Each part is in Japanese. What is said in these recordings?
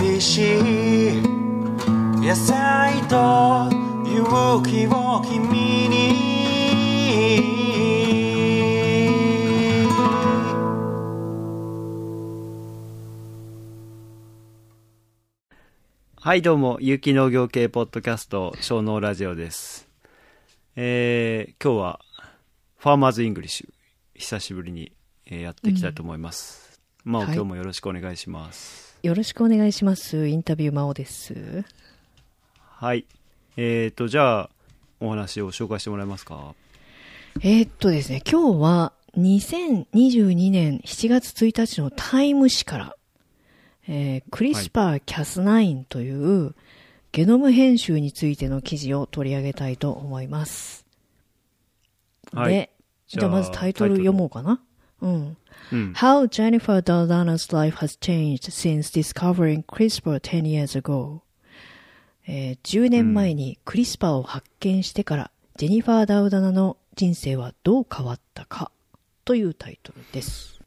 美味しい野菜と勇気を君にはい、どうも、有機農業系ポッドキャスト、小農ラジオです。えー、今日は、 Farmers English、久しぶりに、えーやっていきたいと思います。まあ、はい今日もよろしくお願いします。よろしくお願いします。インタビュー真央です。はい。えーと、じゃあ、お話を紹介してもらえますか？えーっとですね、今日は2022年7月1日のタイム誌から、えークリスパー Cas9 というゲノム編集についての記事を取り上げたいと思います。はいで、じゃあまずタイトル読もうかな。うん。うん。How Jennifer Daldana's life has changed since discovering CRISPR 10 years ago、えー10年前にクリスパーを発見してから、ジェニファー・ダウダナの人生はどう変わったかというタイトルです。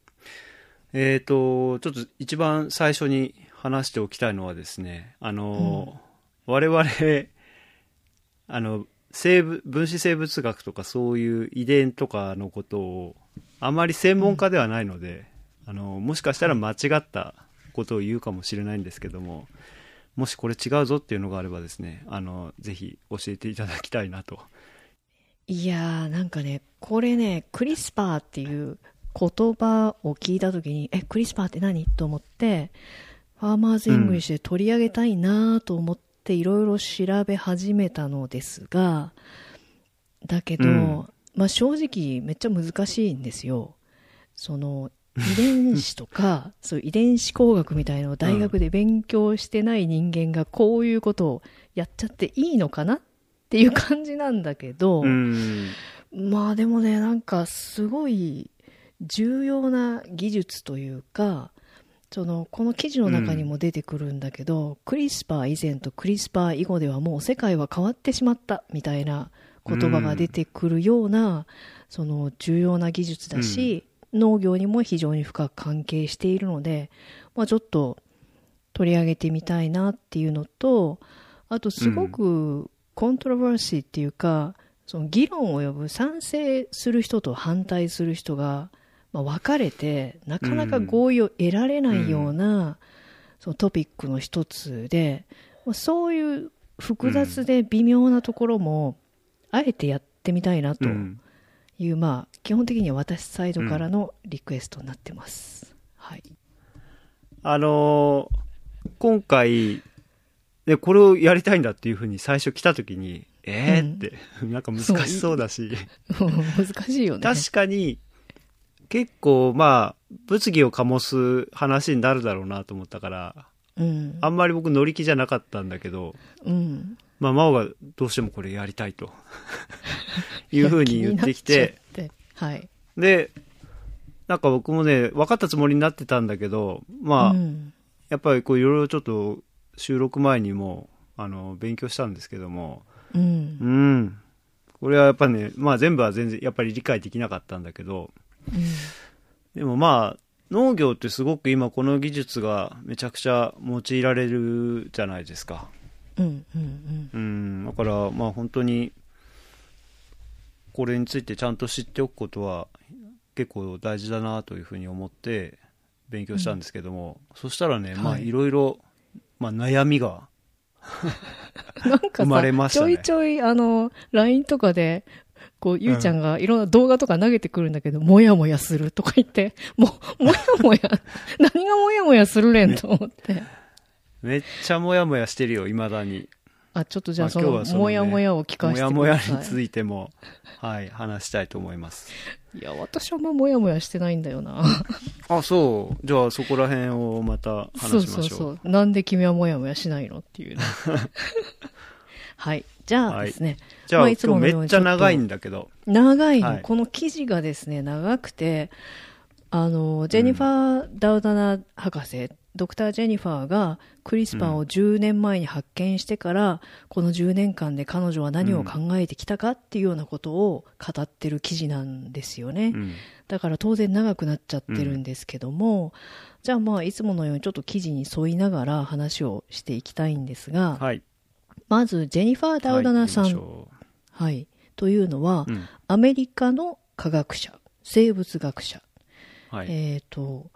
えーと、ちょっと一番最初に話しておきたいのはですね、あの、我々、あの、生物、分子生物学とかそういう遺伝とかのことを、あまり専門家ではないので、あの、もしかしたら間違ったことを言うかもしれないんですけども、もしこれ違うぞっていうのがあればですね、あの、ぜひ教えていただきたいなと。いやー、なんかね、これね、クリスパーっていう言葉を聞いたときに、え、クリスパーって何？と思って、 Farmers English で取り上げたいなと思っていろいろ調べ始めたのですが、だけど、うんまあ正直めっちゃ難しいんですよ。その、遺伝子とか、そう遺伝子工学みたいのを大学で勉強してない人間がこういうことをやっちゃっていいのかなっていう感じなんだけど、うん。まあでもね、なんかすごい重要な技術というか、その、この記事の中にも出てくるんだけど、クリスパー以前とクリスパー以後ではもう世界は変わってしまったみたいな言葉が出てくるような、その重要な技術だし、農業にも非常に深く関係しているので、まあちょっと取り上げてみたいなっていうのと、あとすごくコントロバーシーっていうか、その議論を呼ぶ賛成する人と反対する人が、まあ、分かれてなかなか合意を得られないような、そのトピックの一つで、まあそういう複雑で微妙なところも、あえてやってみたいなとうんいう、まあ基本的には私サイドからのリクエストになってます。はい。あのー今回、で、これをやりたいんだっていうふうに最初来た時に、えーって、なんか難しそうだし、難しいよね。確かに、結構まあ、物議を醸す話になるだろうなと思ったから、うん。あんまり僕乗り気じゃなかったんだけど、うん。まあ、真央がどうしてもこれやりたいと、いうふうに言ってきて、て。はい。で、なんか僕もね、分かったつもりになってたんだけど、まあ、うんやっぱりこういろいろちょっと収録前にも、あの、勉強したんですけども、うんうん。これはやっぱね、まあ全部は全然やっぱり理解できなかったんだけど、でもまあ、農業ってすごく今この技術がめちゃくちゃ用いられるじゃないですか。うんうんうん。だからまあ本当に、これについてちゃんと知っておくことは結構大事だなというふうに思って勉強したんですけども、そしたらね、まあはいいろいろ、まあ悩みが、うん。なんか生まれさ、ましたねちょいちょい、あの、LINE とかで、こう、ゆうちゃんがいろんな動画とか投げてくるんだけど、もやもやするとか言って、もう、もやもや、何がもやもやするれんと思って。めっちゃモヤモヤしてるよ、未だに。あ、ちょっとじゃあ、まあその、今日はそのねもやもやを聞かせてもやもやください。についても、はい、話したいと思います。いや、私はあんまもやもやしてないんだよな。あ、そう。じゃあそこら辺をまたそう話しましょう。そうそう。なんで君はもやもやしないのっていうね。はい。じゃあですね。じゃあ、まあいつもめっちゃ長いんだけど。長いの、はいこの記事がですね、長くて、あの、ジェニファー・ダウダナ博士っドクター・ジェニファーがクリスパーを10年前に発見してから、この10年間で彼女は何を考えてきたかっていうようなことを語ってる記事なんですよね。うん。だから当然長くなっちゃってるんですけども、じゃあまあいつものようにちょっと記事に沿いながら話をしていきたいんですが、はい。まずジェニファー・ダウダナさん、はいはい。というのは、アメリカの科学者、生物学者、はい。えっ、と、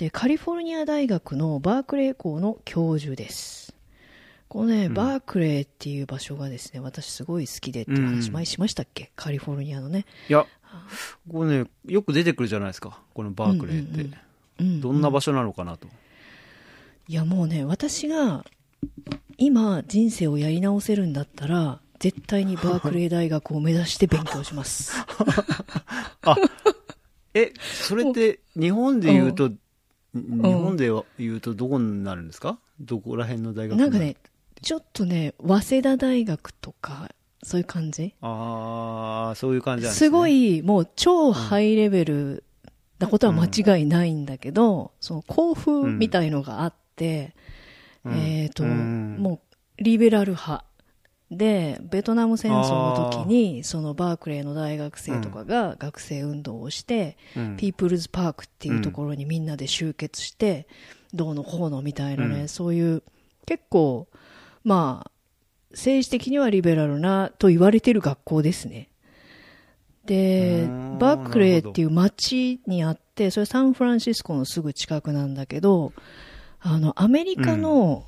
で、カリフォルニア大学のバークレー校の教授です。このね、うんバークレーっていう場所がですね、私すごい好きでっていう話うん前しましたっけ、カリフォルニアのね。いや、これね、よく出てくるじゃないですか。このバークレーって。うんうんうんどんな場所なのかなと。いやもうね、私が今人生をやり直せるんだったら、絶対にバークレー大学を目指して勉強します。あ、え、それって日本で言うと、日本で言うとどこになるんですか？どこら辺の大学なんかね、ちょっとね、早稲田大学とか、そういう感じ？ああ、そういう感じなんですすね。ごい、もう超ハイレベルなことは間違いないんだけど、その校風みたいのがあって、うん。えっ、と、うん。もうリベラル派。で、ベトナム戦争の時に、そのバークレーの大学生とかが学生運動をして、うん。ピープルズパークっていうところにみんなで集結して、どうのこうのみたいなね、うん。そういう、結構、まあ、政治的にはリベラルなと言われてる学校ですね。でバークレーっていう街にあって、それサンフランシスコのすぐ近くなんだけど、あの、アメリカの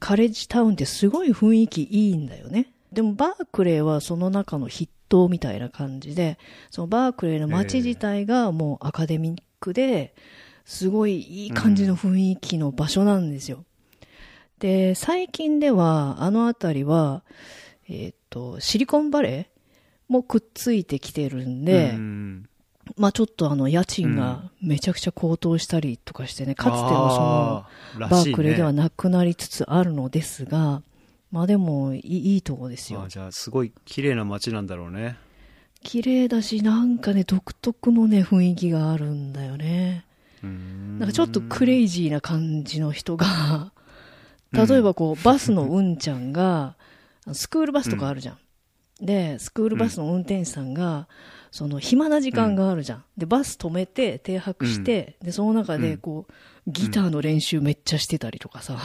カレッジタウンってすごい雰囲気いいんだよね。でもバークレーはその中の筆頭みたいな感じで、そのバークレーの街自体がもうアカデミックで、すごいいい感じの雰囲気の場所なんですよ。で、最近では、あの辺りは、えっ、と、シリコンバレーもくっついてきてるんで、うんまあちょっとあの家賃がめちゃくちゃ高騰したりとかしてね、かつてのそのバークレーではなくなりつつあるのですが、まあでもいいいいとこですよあ。じゃあ、すごい綺麗な街なんだろうね。綺麗だし、なんかね、独特のね、雰囲気があるんだよね。ななんかちょっとクレイジーな感じの人が、例えばこう、バスのうんちゃんが、スクールバスとかあるじゃん。で、スクールバスの運転手さんが、その暇な時間があるじゃん。で、バス止めて停泊して、で、その中でこう、ギターの練習めっちゃしてたりとかさ。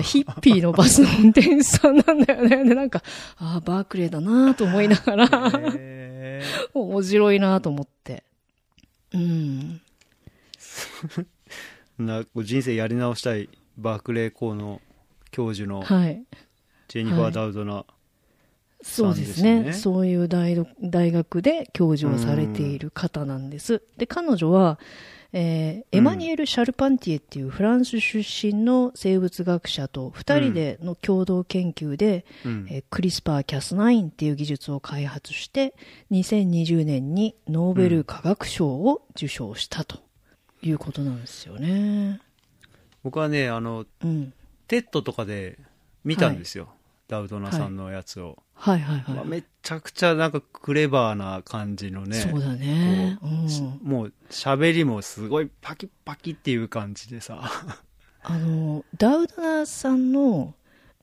ヒッピーのバスの運転手さんなんだよね。で、なんか、ああ、バークレーだなと思いながら、へ面白いなと思って。うん。ー なこう人生やり直したいバークレー校の教授のはい。ジェニファー・はいダウドナ、そうですさんね。ですねそういう大学大学で教授をされている方なんです。で、彼女は、えーエマニュエル・シャルパンティエっていうフランス出身の生物学者と二人での共同研究で、うんえークリスパー・キャス9っていう技術を開発して、2020年にノーベル化学賞を受賞したということなんですよね。僕はねあのうん。 TED とかで見たんですよ、ダウドナさんのやつを、はいはいはい。まあめちゃくちゃなんかクレバーな感じのねそうだね。こうん。もう喋りもすごいパキパキっていう感じでさ あの、ダウドナさんの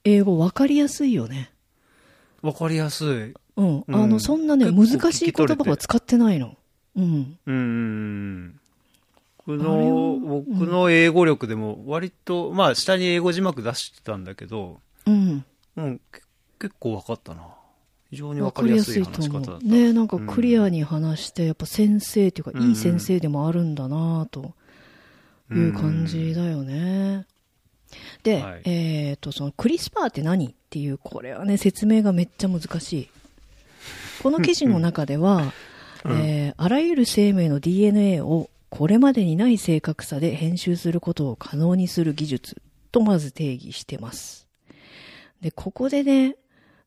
英語分かりやすいよね。わかりやすいうん。うんあの、そんなね、難しい言葉は使ってないの。うん。うんうんうん僕の英語力でも割とまあ下に英語字幕出してたんだけどうん。うんけ結構分かったな非常に分分かりやすい話し方だったう。ねなんかクリアに話して、やっぱ先生っていうか、うんいい先生でもあるんだなという感じだよね。で、はいえっ、と、そのクリスパーって何っていう、これはね、説明がめっちゃ難しい。この記事の中では、うんえーあらゆる生命の DNA をこれまでにない正確さで編集することを可能にする技術とまず定義してます。で、ここでね、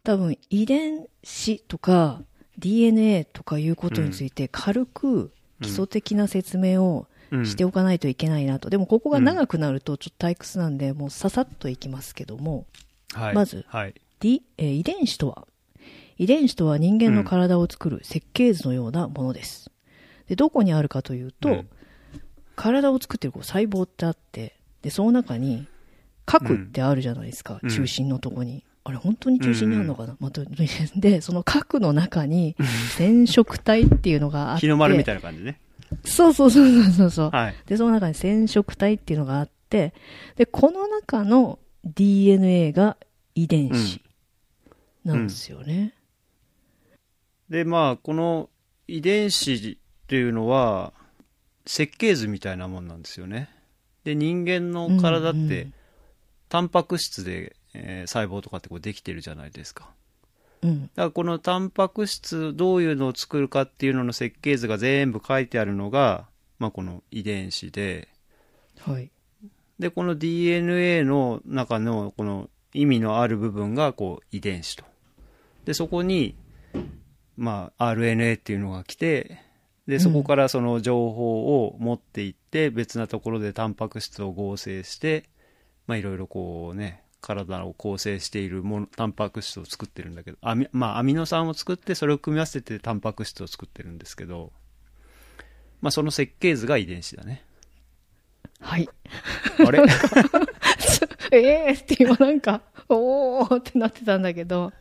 多分遺伝子とか DNA とかいうことについて軽く基礎的な説明をうん。しておかないといけないなと。でもここが長くなるとちょっと退屈なんで、もうささっといきますけども、はい。まずはい。D えー遺伝子とは？遺伝子とは人間の体を作る設計図のようなものです。で、どこにあるかというと、うん。体を作ってるこう細胞ってあって、で、その中に核ってあるじゃないですか、うん中心のとこに。あれ、本当に中心にあるのかな、またで、その核の中に染色体っていうのがあって。日の丸みたいな感じね。そうそうそうそうそうそう。はい。で、その中に染色体っていうのがあって、で、この中の DNA が遺伝子なんですよね。で、まあ、この遺伝子っていうのは、設計図みたいなもんなんですよね。で、人間の体っうんうてん、タンパク質で、えー細胞とかってこうできてるじゃないですか。うん。だからこのタンパク質どういうのを作るかっていうのの設計図が全部書いてあるのが、まあ、この遺伝子で、はい。で、この DNA の中のこの意味のある部分がこう遺伝子と。で、そこに、まあ、RNA っていうのが来て、で、そこからその情報を持っていって、別なところでタンパク質を合成して、まあ、いろいろこうね、体を構成しているもの、タンパク質を作ってるんだけど、アミまあ、アミノ酸を作って、それを組み合わせてタンパク質を作ってるんですけど、まあ、その設計図が遺伝子だね。はい。あれ？ええって今なんか、おーってなってたんだけど。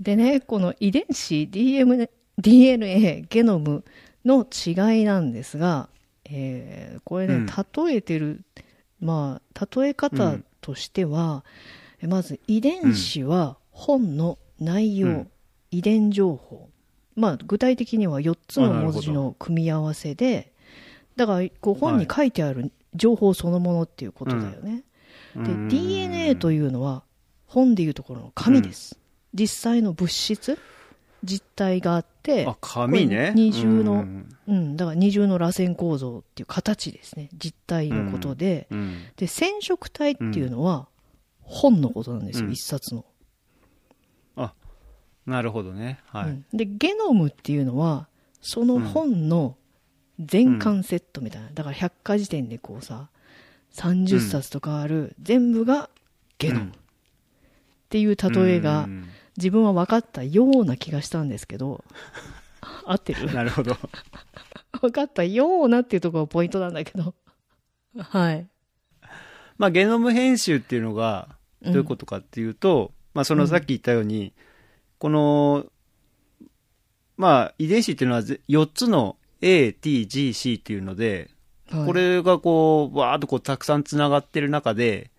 でね、この遺伝子、DM DNA、ゲノムの違いなんですが、えーこれね、うん例えてる、まあ、例え方としては、まず遺伝子は本の内容、うん。遺伝情報。まあ、具体的には4つの文字の組み合わせで、だから、こう本に書いてある情報そのものっていうことだよね。で、DNA というのは、本でいうところの紙です。実際の物質、実体があって、あ、紙ね。二重のうんうん、だから二重の螺旋構造っていう形ですね。実体のことで、うん。で、染色体っていうのは、本のことなんですよ、うん一冊の、あ、なるほどね。はい。うんで、ゲノムっていうのは、その本の全巻セットみたいな。だから百科事典でこうさ、30冊とかある、全部がゲノム。っていう例えが、うん自分は分かったような気がしたんですけど、合ってる？なるほど。分かったようなっていうところがポイントなんだけど。はい。まあ、ゲノム編集っていうのが、どういうことかっていうと、まあ、そのさっき言ったように、この、まあ、遺伝子っていうのはぜ4つの A, T, G, C っていうので、はいこれがこう、わーっとこう、たくさん繋がってる中で、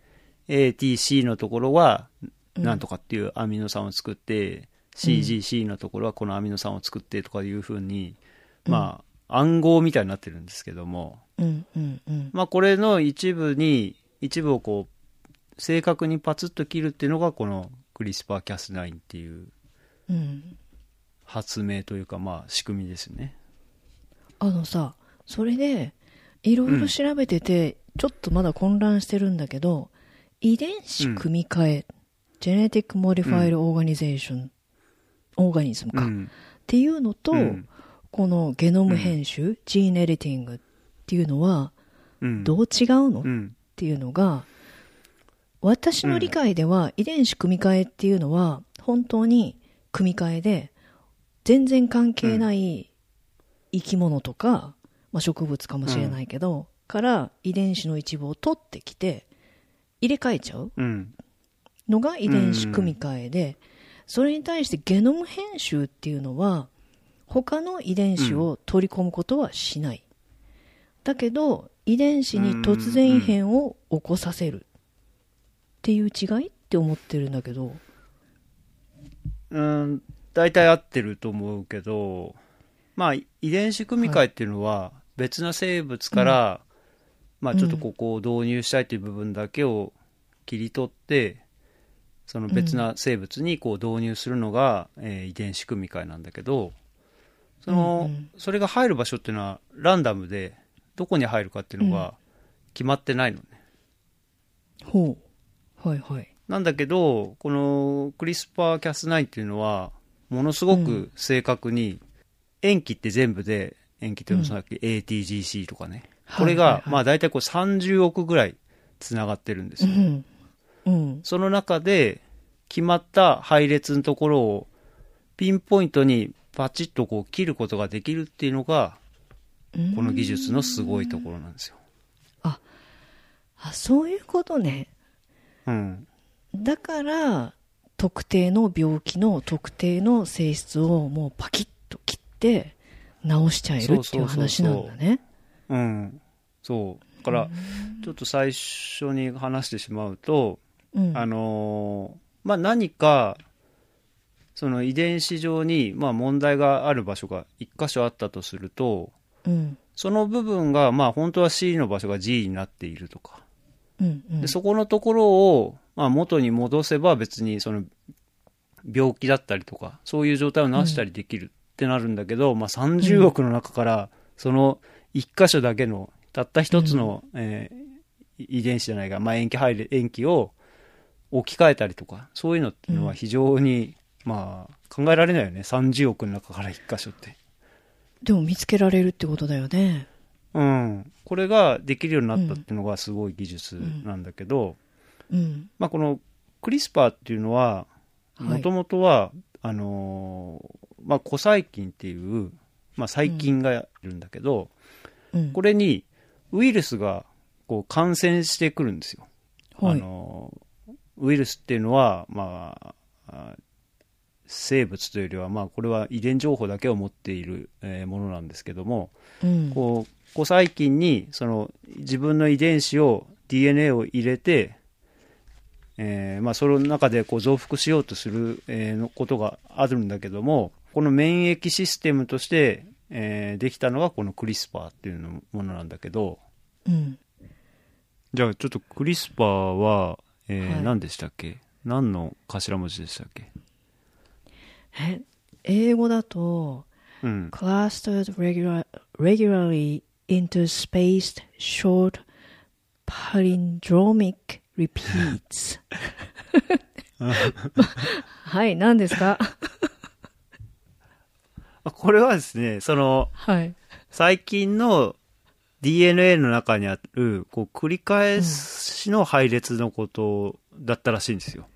A, T, C のところは、うんなんとかっていうアミノ酸を作って、C, G, C のところはこのアミノ酸を作ってとかいうふうに、まあ、暗号みたいになってるんですけども、うんうんうん。まあ、これの一部に、一部をこう、正確にパツッと切るっていうのが、このクリスパーキャス9っていううん。発明というか、まあ、仕組みですね。あのさ、それで、いろいろ調べてて、ちょっとまだ混乱してるんだけど、遺伝子組み換え、Genetic Modified Organization、オーガニズムか、っうん。ていうのと、うんこのゲノム編集、ジーンエディティングっていうのは、うん。どう違うの、っうん。ていうのが、私の理解では、遺伝子組み換えっていうのは、本当に組み換えで、全然関係ない生き物とか、まあ、植物かもしれないけど、から遺伝子の一部を取ってきて、入れ替えちゃううん。のが遺伝子組み換えで、それに対してゲノム編集っていうのは、他の遺伝子を取り込むことはしない。だけど、遺伝子に突然異変を起こさせる。っていう違いって思ってるんだけど、うん、大体合ってると思うけど、まあ、遺伝子組み換えっていうのは、別な生物から、まあ、ちょっとここを導入したいという部分だけを切り取って、その別な生物にこう導入するのが、えー遺伝子組み換えなんだけど、その、うんうんそれが入る場所っていうのはランダムで、どこに入るかっていうのが決まってないのね。ほう。はいはい。なんだけど、このクリスパーキャス9っていうのは、ものすごく正確に、塩基って全部で、塩基っていうのはさっき ATGC とかね。これが、まあ大体こう30億ぐらい繋がってるんですよ。うん。うん。その中で、決まった配列のところを、ピンポイントにパチッとこう切ることができるっていうのが、うんこの技術のすごいところなんですよ。あ、そういうことね。うん。だから、特定の病気の特定の性質をもうパキッと切って治しちゃえるっていうそうそうそうそう話なんだね。うん。そう。だから、ちょっと最初に話してしまうと、うん。あのーまあ、何か、その遺伝子上に、まあ、問題がある場所が一箇所あったとすると、うん。その部分が、まあ、本当は C の場所が G になっているとか、うん。うんでそこのところを、まあ、元に戻せば別にその病気だったりとかそういう状態を治したりできるってなるんだけど、まあ、30億の中からその1箇所だけのたった一つの、えー遺伝子じゃないか、まあ、塩基配列塩基を置き換えたりとかそういうのっていうのは非常に、まあ考えられないよね30億の中から1箇所って。でも見つけられるってことだよね。うん、これができるようになったっていうのがすごい技術なんだけど、うん。まあ、このクリスパーっていうのははいもともとは、あのーまあ、古細菌っていう、まあ、細菌がいるんだけど、うん。これにウイルスがこう感染してくるんですよ。あはい。のーウイルスっていうのは、まあ、あ生物というよりは、まあ、これは遺伝情報だけを持っている、えーものなんですけども、うん。こう古細菌にその自分の遺伝子を DNA を入れて、えーまあ、その中でこう増幅しようとする、えーのことがあるんだけどもこの免疫システムとして、えーできたのがこのクリスパーっていうのものなんだけどうん。じゃあちょっとクリスパーは、えーはい何でしたっけ何の頭文字でしたっけえ、英語だと、うん clustered regular, regularly interspaced short palindromic repeats はい、何ですかあこれはですねそのはい。最近の DNA の中にあるこう繰り返しの配列のことだったらしいんですよ。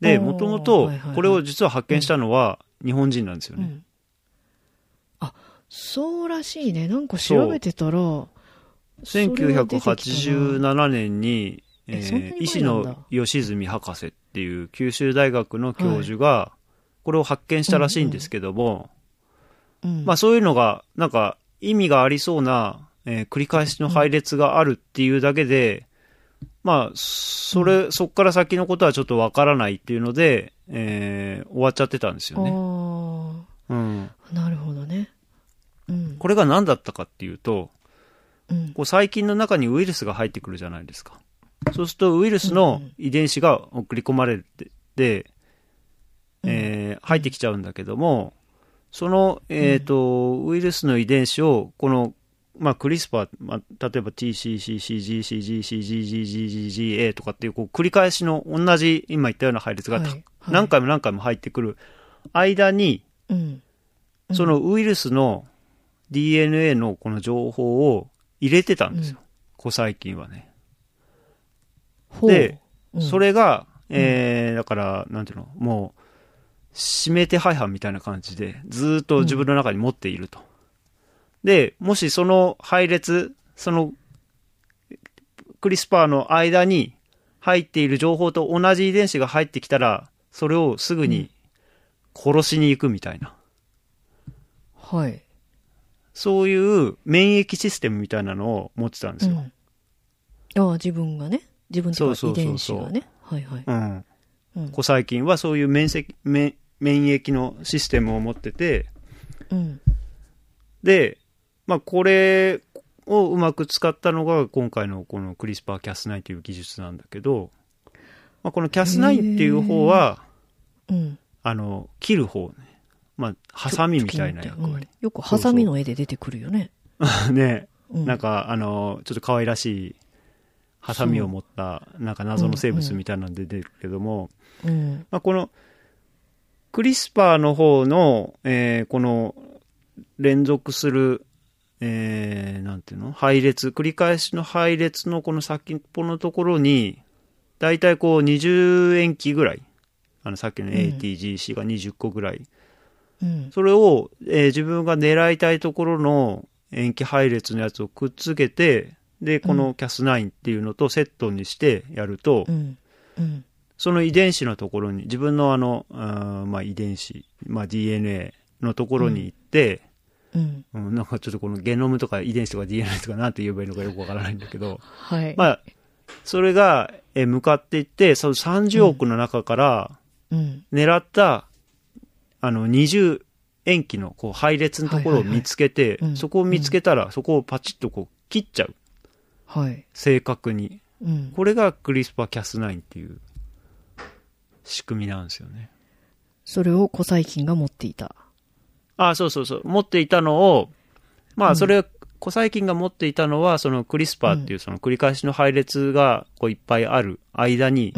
で、おーもともとこれを実は発見したのは日本人なんですよね。うん。あ、そうらしいね。なんか調べてたら、それが出てきたな1987年に、えー医師の吉住博士っていう九州大学の教授がこれを発見したらしいんですけども、うん。まあそういうのが、なんか意味がありそうな、えー繰り返しの配列があるっていうだけで、まあ、それ、そっから先のことはちょっとわからないっていうので、えー終わっちゃってたんですよね。うん。なるほどね。うん。これが何だったかっていうと、うん。こう細菌の中にウイルスが入ってくるじゃないですか。そうするとウイルスの遺伝子が送り込まれて、で、えー入ってきちゃうんだけども、その、えっ、と、ウイルスの遺伝子を、この、まあ、クリスパー、まあ、例えば TCCCGCGGGGGA とかっていう、こう、繰り返しの同じ、今言ったような配列がた、はいはい。何回も何回も入ってくる間に、うん。うん。そのウイルスの DNA のこの情報を入れてたんですよ。古細菌はね。ほう。で、うん。それが、えー、だから、なんていうの、もう、指名手配犯みたいな感じで、ずーっと自分の中に持っていると。で、もしその配列、その、クリスパーの間に入っている情報と同じ遺伝子が入ってきたら、それをすぐに殺しに行くみたいな。はい。そういう免疫システムみたいなのを持ってたんですよ。うん。ああ、自分がね。自分と遺そうそうそう伝子がね。はいはい。うん。うん。古細菌はそういう免疫免免疫のシステムを持ってて、うん。で、まあ、これをうまく使ったのが今回のこのクリスパー・キャス9という技術なんだけど、まあ、このキャス9っていう方は、うん。あの、切る方ね。まあ、ハサミみたいな役割。うんよくハサミの絵で出てくるよね。ね、うんなんか、あの、ちょっと可愛らしい、ハサミを持った、なんか謎の生物みたいなので出てるけども、うん。まあ、この、クリスパーの方の、えーこの、連続する、えーなんていうの？配列、繰り返しの配列のこの先っぽのところに、だいたいこう20塩基ぐらい、あのさっきのん ATGC が20個ぐらいうん。それを、えー自分が狙いたいところの塩基配列のやつをくっつけて、で、この Cas9 っていうのとセットにしてやると、うん。うん。その遺伝子のところに、自分のあの、あーまあ遺伝子、まあ DNA のところに行って、うん。うん、なんかちょっとこのゲノムとか遺伝子とか DNA とかなんて言えばいいのかよくわからないんだけど、はい。まあ、それが、えー向かっていって、その30億の中からうん。狙った、あの、20塩基のこう配列のところを見つけてそこを見つけたら、そこをパチッとこう切っちゃう。はい。正確に。うん。これがクリスパーキャス9っていう仕組みなんですよね。それを古細菌が持っていた。あそうそうそう。持っていたのを、まあ、それ、古細菌が持っていたのは、そのクリスパーっていうその繰り返しの配列がこういっぱいある間に。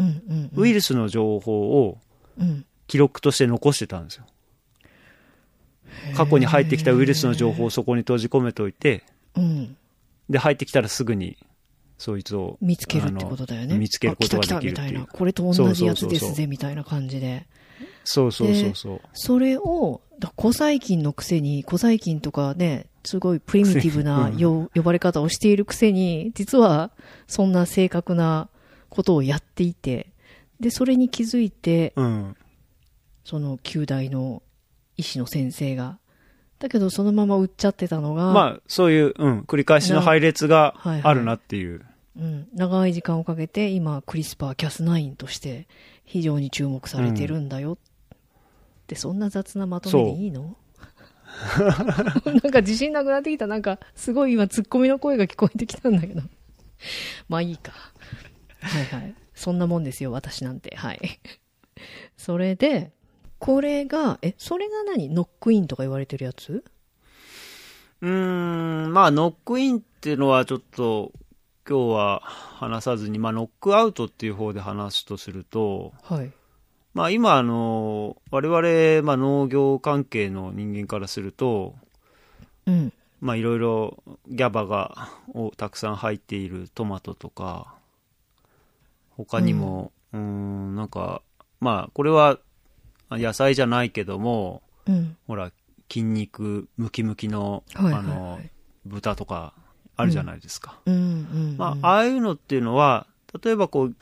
ウイルスの情報をうん。記録として残してたんですよ。過去に入ってきたウイルスの情報をそこに閉じ込めておいて、うん。で、入ってきたらすぐに、そいつを。見つけるってことだよね。見つけることができるっていうあ来た来たみたいな。。これと同じやつですぜ、みたいな感じで。そうそうそうそう。それを、だ古細菌のくせに、古細菌とかね、すごいプリミティブな うんよ呼ばれ方をしているくせに、実はそんな正確なことをやっていて、で、それに気づいて、うん。その旧大の医師の先生が。だけどそのまま売っちゃってたのが、まあ、そういう、うん、繰り返しの配列がはいはい。あるなっていう。うん、長い時間をかけて今クリスパーキャス9として非常に注目されてるんだよ、ってそんな雑なまとめでいいの？なんか自信なくなってきた。なんかすごい今ツッコミの声が聞こえてきたんだけど。まあいいか。はいはい。そんなもんですよ私なんて。はい。それでこれがえそれが何？ノックインとか言われてるやつ？うーん、まあ、ノックインっていうのはちょっと、今日は話さずに、まあ、ノックアウトっていう方で話すとすると、はい。まあ、今、あの、我々、まあ、農業関係の人間からすると、うん。まあ、いろいろギャバがをたくさん入っているトマトとか、他にも、うーん、なんか、まあ、これは野菜じゃないけども、うん。ほら、筋肉ムキムキの、はいはいはい。あの、豚とかあるじゃないですか。うん。まあ、ああいうのっていうのは、例えばこう、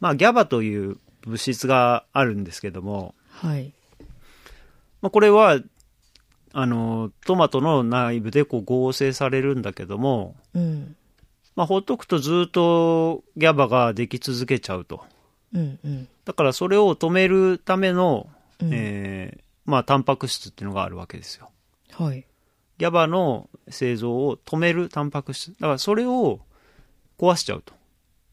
まあ、ギャバという物質があるんですけども、はい。まあ、これは、あの、トマトの内部でこう合成されるんだけども、うん。まあ、ほっとくとずっとギャバができ続けちゃうと。うんうん。だからそれを止めるための、うんえーまあ、タンパク質っていうのがあるわけですよ。はいギャバの製造を止めるタンパク質。だからそれを壊しちゃうと。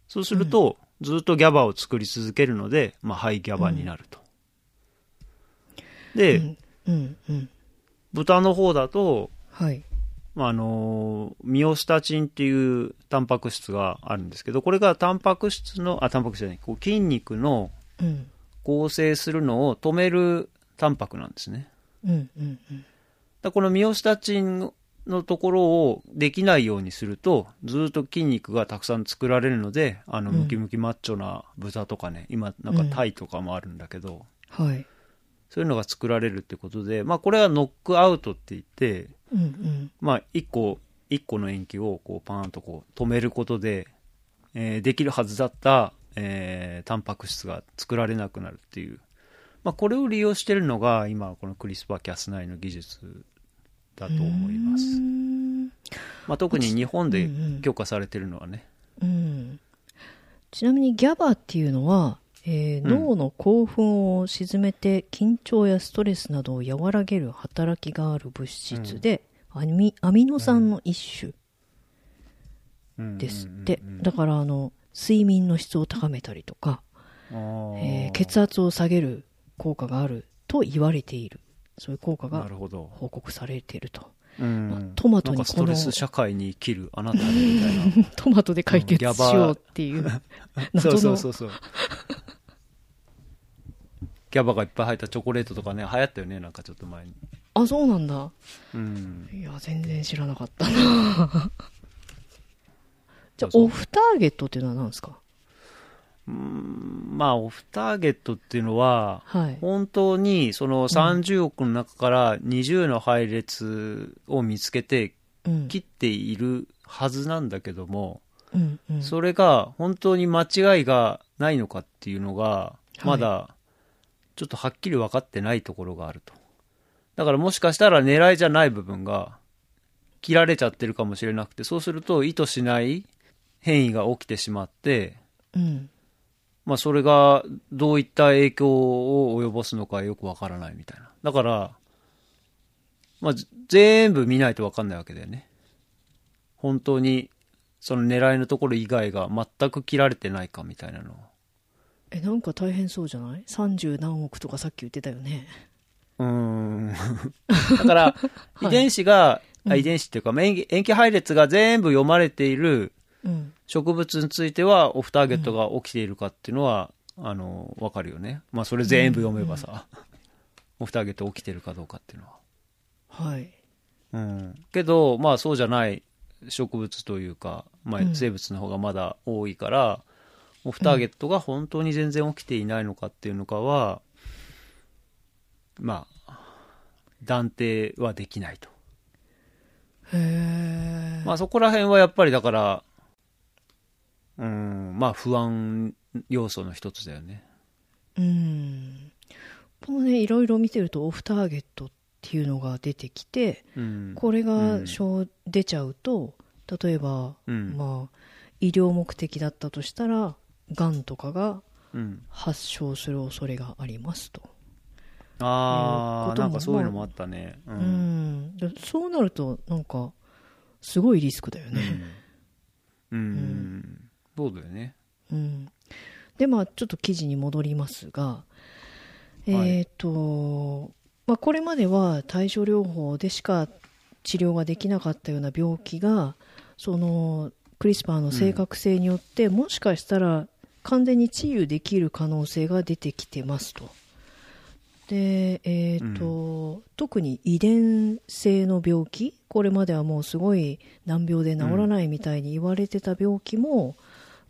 そうすると、ずっとギャバを作り続けるので、まあ、ハイギャバになると。で、うんうんうん豚の方だと、はいまあ、あのミオスタチンっていうタンパク質があるんですけど、これがタンパク質の、あ、タンパク質じゃない、こう筋肉のうん合成するのを止めるタンパクなんですね。うんうんうん。だこのミオスタチンのところをできないようにすると、ずっと筋肉がたくさん作られるので、あの、うん。ムキムキマッチョな豚とかね、今なんかタイとかもあるんだけど、はい。そういうのが作られるってことで、まあこれはノックアウトって言って、うんうん。まあ一個、一個の塩基をこうパーンとこう止めることで、えーできるはずだった、えータンパク質が作られなくなるっていう、まあこれを利用してるのが今このクリスパーキャス9の技術だと思います。まあ、特に日本でうんうん。許可されてるのはね、うん。ちなみにギャバっていうのは、えーうん。脳の興奮を鎮めて緊張やストレスなどを和らげる働きがある物質で、アミアミノ酸の一種ですって、うんうんうんうん。だからあの睡眠の質を高めたりとか、えー血圧を下げる効果があると言われている。そういう効果が報告されていると。トマトにストレス社会に生きるあなたみたいな。トマトで解決しようっていう そうそうそうそう。ギャバがいっぱい入ったチョコレートとかね流行ったよねなんかちょっと前に。あそうなんだ。うん。いや全然知らなかったなじゃあオフターゲットっていうのは何ですか？うんまあ、オフターゲットっていうのは、はい。本当にその30億の中から20の配列を見つけてうん。切っているはずなんだけども、うんうん。それが本当に間違いがないのかっていうのが、いまだちょっとはっきり分かってないところがあると。だからもしかしたら狙いじゃない部分が切られちゃってるかもしれなくて、そうすると意図しない変異が起きてしまって、うん。まあそれがどういった影響を及ぼすのかよくわからないみたいな。だから、まあぜ全部見ないとわかんないわけだよね。本当にその狙いのところ以外が全く切られてないかみたいなのをえ、なんか大変そうじゃない ?30 何億とかさっき言ってたよね。うーん。だから、遺伝子が、うんあ遺伝子っていうか、まあ塩基配列が全部読まれているうん。植物については、オフターゲットが起きているかっていうのは、あの、わかるよね。まあ、それ全部読めばさ、オフターゲット起きてるかどうかっていうのは。はい。うん。けど、まあ、そうじゃない植物というか、まあう、ん生物の方がまだ多いから、オフターゲットが本当に全然起きていないのかっていうのかは、まあ、断定はできないと。へえ。まあ、そこら辺はやっぱりだから、うん、まあ、不安要素の一つだよね。うん。このね、いろいろ見てるとオフターゲットっていうのが出てきて、うん。これが出ちゃうと、例えば、うん。まあ、医療目的だったとしたら、がんとかがうん。発症する恐れがありますと。ああ、いうこともなんかそういうのもあったね。う。うんん。でそうなると、なんか、すごいリスクだよね。うん。うん。そうだよね。うん。で、まあ、ちょっと記事に戻りますが、えっ、と、まあ、これまでは対症療法でしか治療ができなかったような病気が、その、クリスパーの正確性によって、もしかしたら完全に治癒できる可能性が出てきてますと。で、えっ、と、特に遺伝性の病気、これまではもうすごい難病で治らないみたいに言われてた病気も、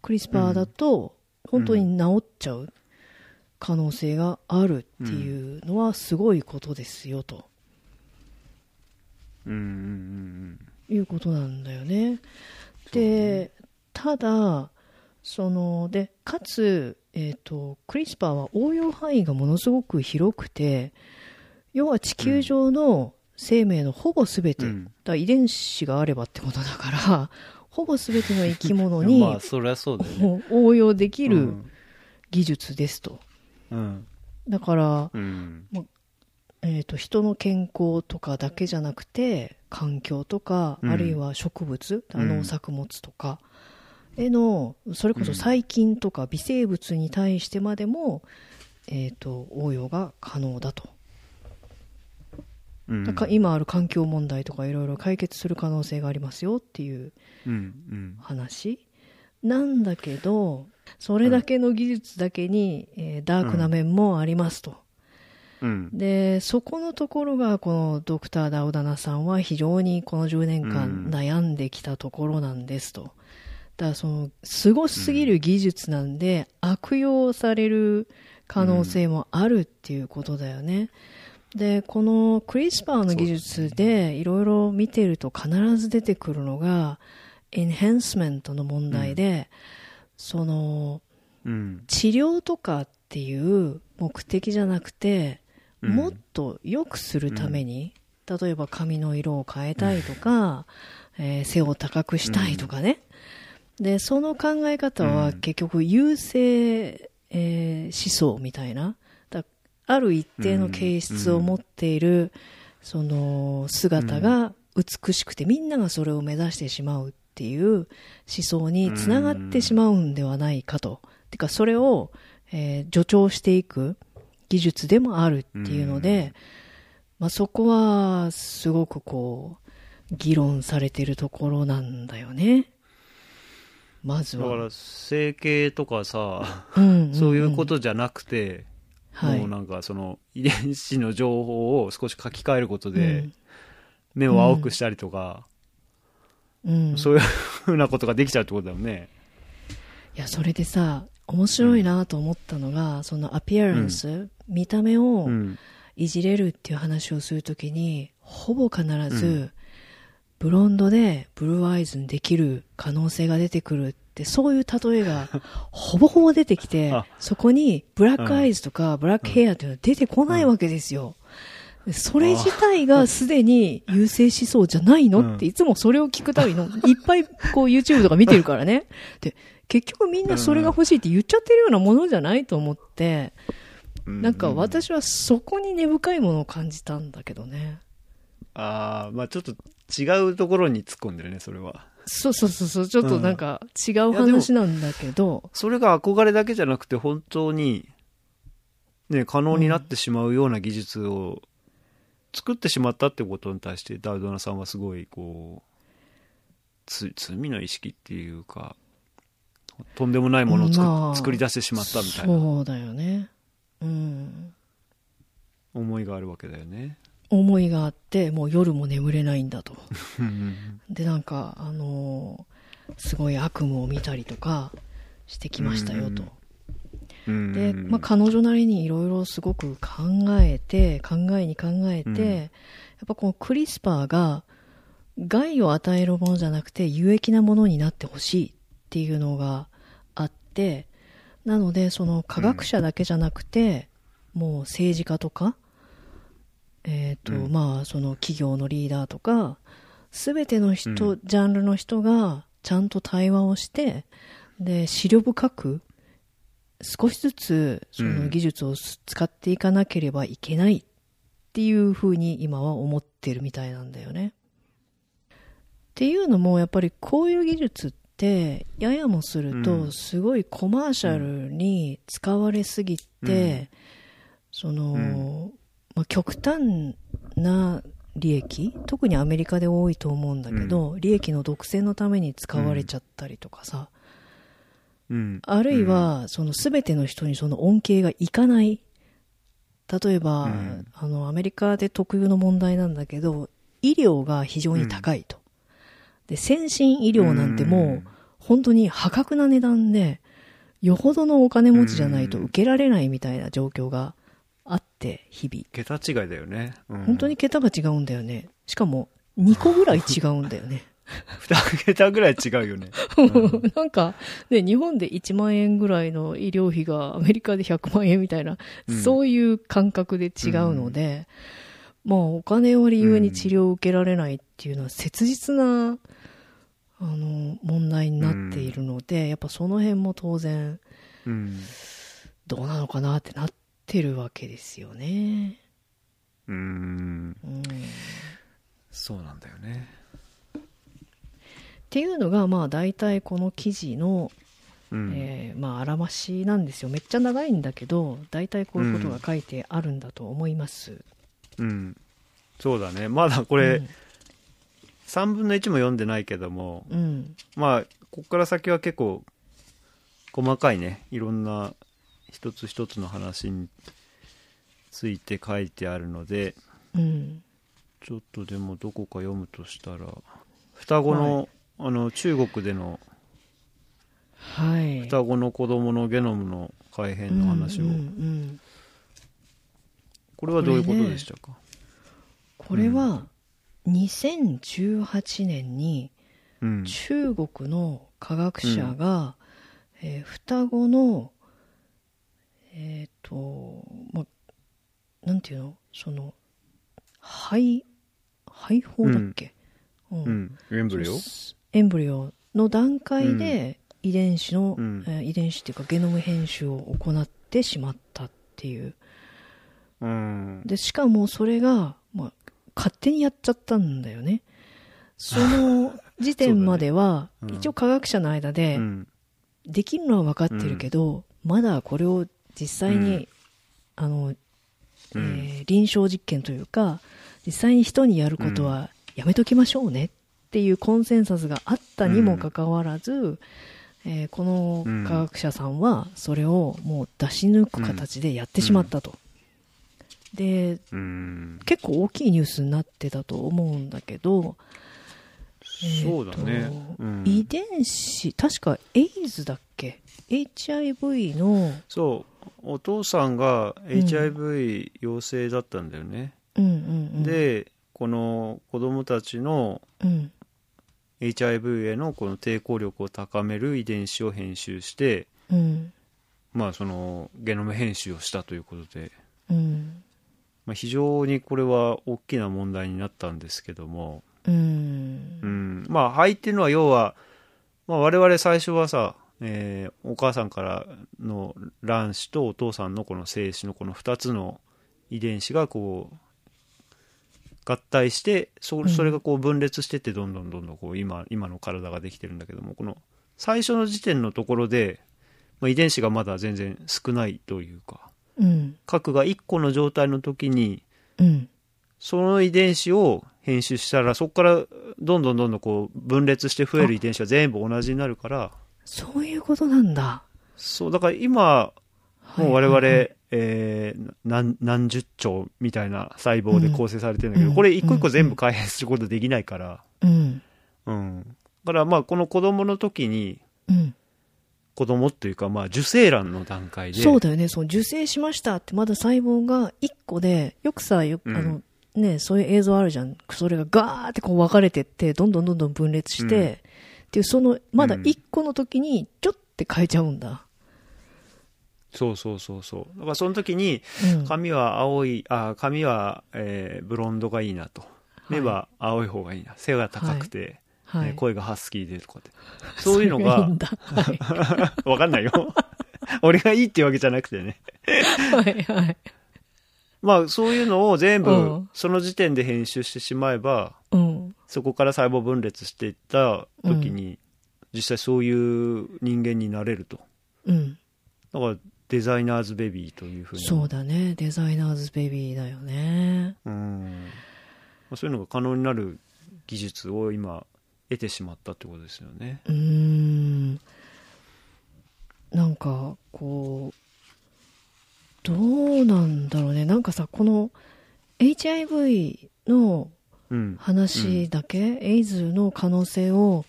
クリスパーだと本当に治っちゃう可能性があるっていうのはすごいことですよと。うんうんうんいうことなんだよね。で、ただ、その、で、かつ、えっ、と、クリスパーは応用範囲がものすごく広くて、要は地球上の生命のほぼ全て、うん。遺伝子があればってことだから、ほぼ全ての生き物うん。にまあ、そりゃそうだよね。応用できるうん技術ですと。うん。だから、うん。えー、と人の健康とかだけじゃなくて環境とか、うんあるいは植物、農作物とかへのそれこそ細菌とか微生物に対してまでも、えー、と応用が可能だとうん。だから今ある環境問題とかいろいろ解決する可能性がありますよっていう。話なんだけどそれだけの技術だけに、えーダークな面もありますと。うん。でそこのところがこのドクター・ダウダナさんは非常にこの10年うん間悩んできたところなんですと。だからそのすごすぎる技術なんで、悪用される可能性もあるっていうことだよね。でこのクリスパーの技術でいろいろ見てると必ず出てくるのがエンハンスメントの問題で、そのうん。治療とかっていう目的じゃなくて、うんもっと良くするために、例えば髪の色を変えたいとか、えー背を高くしたいとかね。で、その考え方はうん結局優勢、えー思想みたいな。だある一定の形質を持っている、その姿が美しくてみんながそれを目指してしまうっていう思想につながってしまうんではないかと。てか、それを、えー助長していく技術でもあるっていうので、まあ、そこはすごくこう、議論されてるところなんだよね。まずは。だから、整形とかさ、うんうんうんそういうことじゃなくて、はい。もうなんかその遺伝子の情報を少し書き換えることで、うん。目を青くしたりとか、うん、そういうふうなことができちゃうってことだよね。いや、それでさ、面白いなと思ったのが、そのアピアランス、見た目をうん。いじれるっていう話をするときに、ほぼ必うず、ブロンドでブルーアイズにできる可能性が出てくるって、そういう例えがほぼほぼ出てきてあ、そこにブラックアイズとかブラックヘアっていうのは出てこないわけですよ。でそれ自体がすでに優勢思想じゃないの？うんっていつもそれを聞くたびの、いっぱいこう YouTube とか見てるからね。で、結局みんなそれが欲しいって言っちゃってるようなものじゃないと思って、なんか私はそこに根深いものを感じたんだけどね。ああ、まあちょっと違うところに突っ込んでるね、それは。そうそうそうそう、ちょっとなんか違う話なんだけど、それが憧れだけじゃなくて、本当に、ね、可能になってしまうような技術を作ってしまったってことに対して、ダウドナさんはすごい、こう、つ罪の意識っていうか、とんでもないものを作,、まあ作り出してしまったみたいなそうだよね。うん。思いがあるわけだよね。思いがあって、もう夜も眠れないんだと。で、なんか、あのーすごい悪夢を見たりとかしてきましたよと。うんで、まあ、彼女なりにいろいろすごく考えて、考えに考えて、うんやっぱこのクリスパーが害を与えるものじゃなくて有益なものになってほしいっていうのがあって、なのでその科学者だけじゃなくて、もう政治家とか、えっ、と、うん。まあその企業のリーダーとか、すべての人、うジャンルの人がちゃんと対話をして、で、思慮深く、少しずつその技術をす使っていかなければいけないっていうふうに今は思ってるみたいなんだよね。っていうのもやっぱりこういう技術ってややもするうとん。すごいコマーシャルに使われすぎて、うん。その、うんまあ、極端な利益特にアメリカで多いと思うんだけど、利益の独占のために使われちゃったりとかさ、うん。あるいは、その全ての人にその恩恵がいかない。例えば、うん。あの、アメリカで特有の問題なんだけど、医療が非常に高いと。で、先進医療なんてもう、本当に破格な値段で、よほどのお金持ちじゃないと受けられないみたいな状況があって、日々。桁違いだよね。うん本当に桁が違うんだよね。しかも、2個ぐらい違うんだよね。二桁ぐらい違うよね。なんか、ね、日本で1万円ぐらいの医療費がアメリカで100万円みたいな、うんそういう感覚で違うので、まあお金を理由に治療を受けられないっていうのは切実な、あの、問題になっているので、やっぱその辺も当然、うん。どうなのかなってなってるわけですよね。うん。うん。っそうなんだよね。ていうのが、まあ大体この記事の、うん。えーまあ、あらましなんですよ。めっちゃ長いんだけど、大体こういうことが書いてあるんだと思います。うん。そうだね。まだこれ、3分の1も読んでないけども、うん、うん。まあ、ここから先は結構、細かいね、いろんな一つ一つの話について書いてあるので、うん。ちょっとでもどこか読むとしたら、双子の、あの、中国でのはい。双子の子供のゲノムの改変の話を、うんうんうんこれはどういうことでしたか、これは、2018年にうん。中国の科学者が、えー双子の、えっ、と、ま、なんていうの？その、肺、肺胞だっけ、うん。うん。エンブリオ？エンブリオの段階で遺伝子の、うん。えー遺伝子っていうかゲノム編集を行ってしまったっていう。うん。で、しかもそれが、まあ、勝手にやっちゃったんだよね。その 時点までは、ね。うん。一応科学者の間でう、ん。できるのは分かってるけど、まだこれを実際に、うん。あの、うん。えー臨床実験というか、実際に人にやることはやめときましょうねっていうコンセンサスがあったにもかかわらず、えーこの科学者さんはそれをもう出し抜く形でやってしまったと。で、うん。結構大きいニュースになってたと思うんだけど、そうだね。えうん。遺伝子、確かエイズだっけ ?HIV の、そうお父さんが HIV 陽性だったんだよね、うんうんうん。、でこの子供たちのうん、HIV へのこの抵抗力を高める遺伝子を編集してうん、まあそのゲノム編集をしたということで、うん、まあ、非常にこれは大きな問題になったんですけども、うん。う。ん、まあ肺っていうのは要は、まあ、我々最初はさ、えーお母さんからの卵子とお父さんのこの精子のこの2つの遺伝子がこう合体してそそれがこう分裂してってどんどんどんどんこう今今の体ができてるんだけどもこの最初の時点のところで、まあ、遺伝子がまだ全然少ないというかうん、核が1個の状態の時にうん、その遺伝子を編集したらそこからどんどんどんどんこう分裂して増える遺伝子が全部同じになるからそういうことなんだ。そうだから今もう我々、はいはい。はいえー何何十兆みたいな細胞で構成されてるんだけど、うん。これ一個一個全部開発することできないから、うん、うん、だからまあこの子供の時にうん。子供っていうかまあ受精卵の段階で。そうだよね。そう、受精しましたって、まだ細胞が1個で、よくさ、よく、うん。あの、ね、そういう映像あるじゃん。それがガーってこう分かれてって、どんどんどんどん分裂して、うんっていう、その、まだうん1個の時に、ちょって変えちゃうんだ。そうそうそうそうだからその時にうん。髪は青いあ髪は、えーブロンドがいいなと目は青い方がいいな背が高くて、はい。ね声がハスキーでとかってそういうのがいいんだ。はい。わかんないよ俺がいいっていうわけじゃなくてねはい、はい。まあそういうのを全部うんその時点で編集してしまえばうん。そこから細胞分裂していった時に、実際そういう人間になれるとうん。だからデザイナーズベビーというふうにそうだね。デザイナーズベビーだよね。うんまあそういうのが可能になる技術を今得てしまったってことですよねうーん。なんか、こう、どうなんだろうね。なんかさ、この HIV のうん。話だけ、エイズの可能性を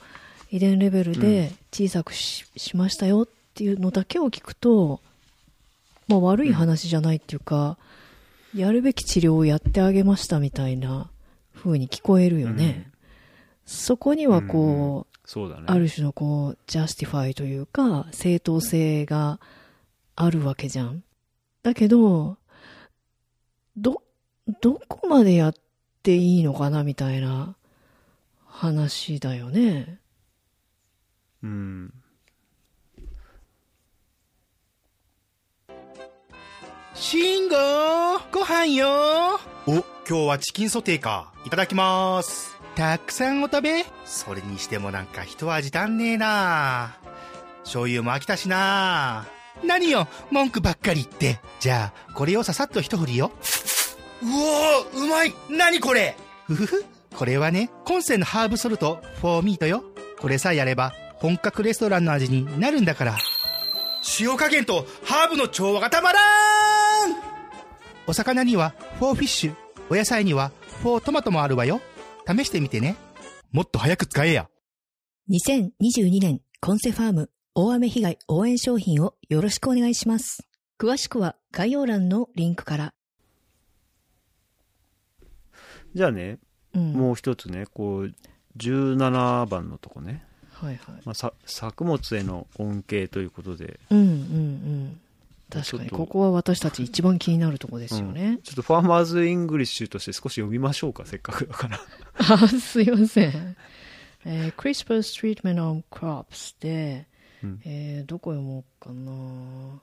遺伝レベルで小さくし,、しましたよっていうのだけを聞くと、まあ悪い話じゃないっていうか、やるべき治療をやってあげましたみたいな風に聞こえるよね。そこにはこう、そうだね。ある種のこう、 justify というか、正当性があるわけじゃん。だけど、ど、どこまでやっていいのかなみたいな話だよね。うんシンゴご飯よお、今日はチキンソテーか。いただきます。たくさんお食べそれにしてもなんか一味足んねえな醤油も飽きたしな何よ、文句ばっかり言って。じゃあ、これをささっと一振りよ。うおー、うまい何これふふふ。これはね、コンセンのハーブソルト、フォーミートよ。これさえやれば、本格レストランの味になるんだから。塩加減とハーブの調和がたまらんお魚にはフォーフィッシュ、お野菜には for tomato もあるわよ。試してみてね。もっと早く使えや。2022年コンセファーム大雨被害応援商品をよろしくお願いします。詳しくは概要欄のリンクから。じゃあねうん。もう一つねこう17番のとこね、はいはい。まあ、さ作物への恩恵ということでうんうんうん。確かに、ここは私たち一番気になるとこですよね。ちょっと Farmers English として少し読みましょうかせっかくだからあ、すいません。えー、CRISPR's treatment on crops で、うんえーどこ読もうかな。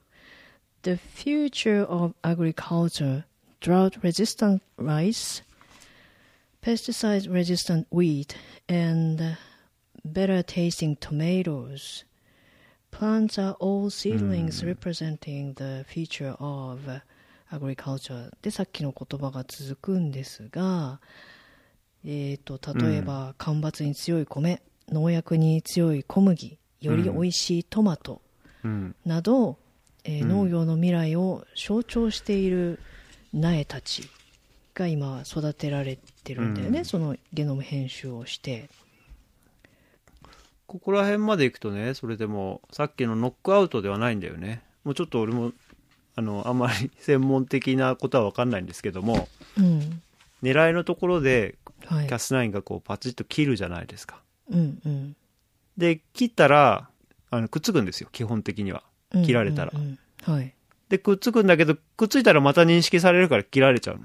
The future of agriculture, drought resistant rice, pesticide resistant wheat, and better tasting tomatoes. Plants are all seedlings representing the future of agriculture. で、さっきの言葉が続くんですが、えー、と例えば、干ばつに強い米農薬に強い小麦より美味しいトマトうんなど、えーうん農業の未来を象徴している苗たちが今育てられてるんだよね、うんそのゲノム編集をしてここら辺まで行くとね、それでも、さっきのノックアウトではないんだよね。もうちょっと俺も、あの、あんまり専門的なことは分かんないんですけども、うん。狙いのところで、はい。キャスナインがこう、パチッと切るじゃないですか。うんうんで、切ったら、あの、くっつくんですよ、基本的には。うん。切られたらうんうんうんはい。で、くっつくんだけど、くっついたらまた認識されるから切られちゃうの。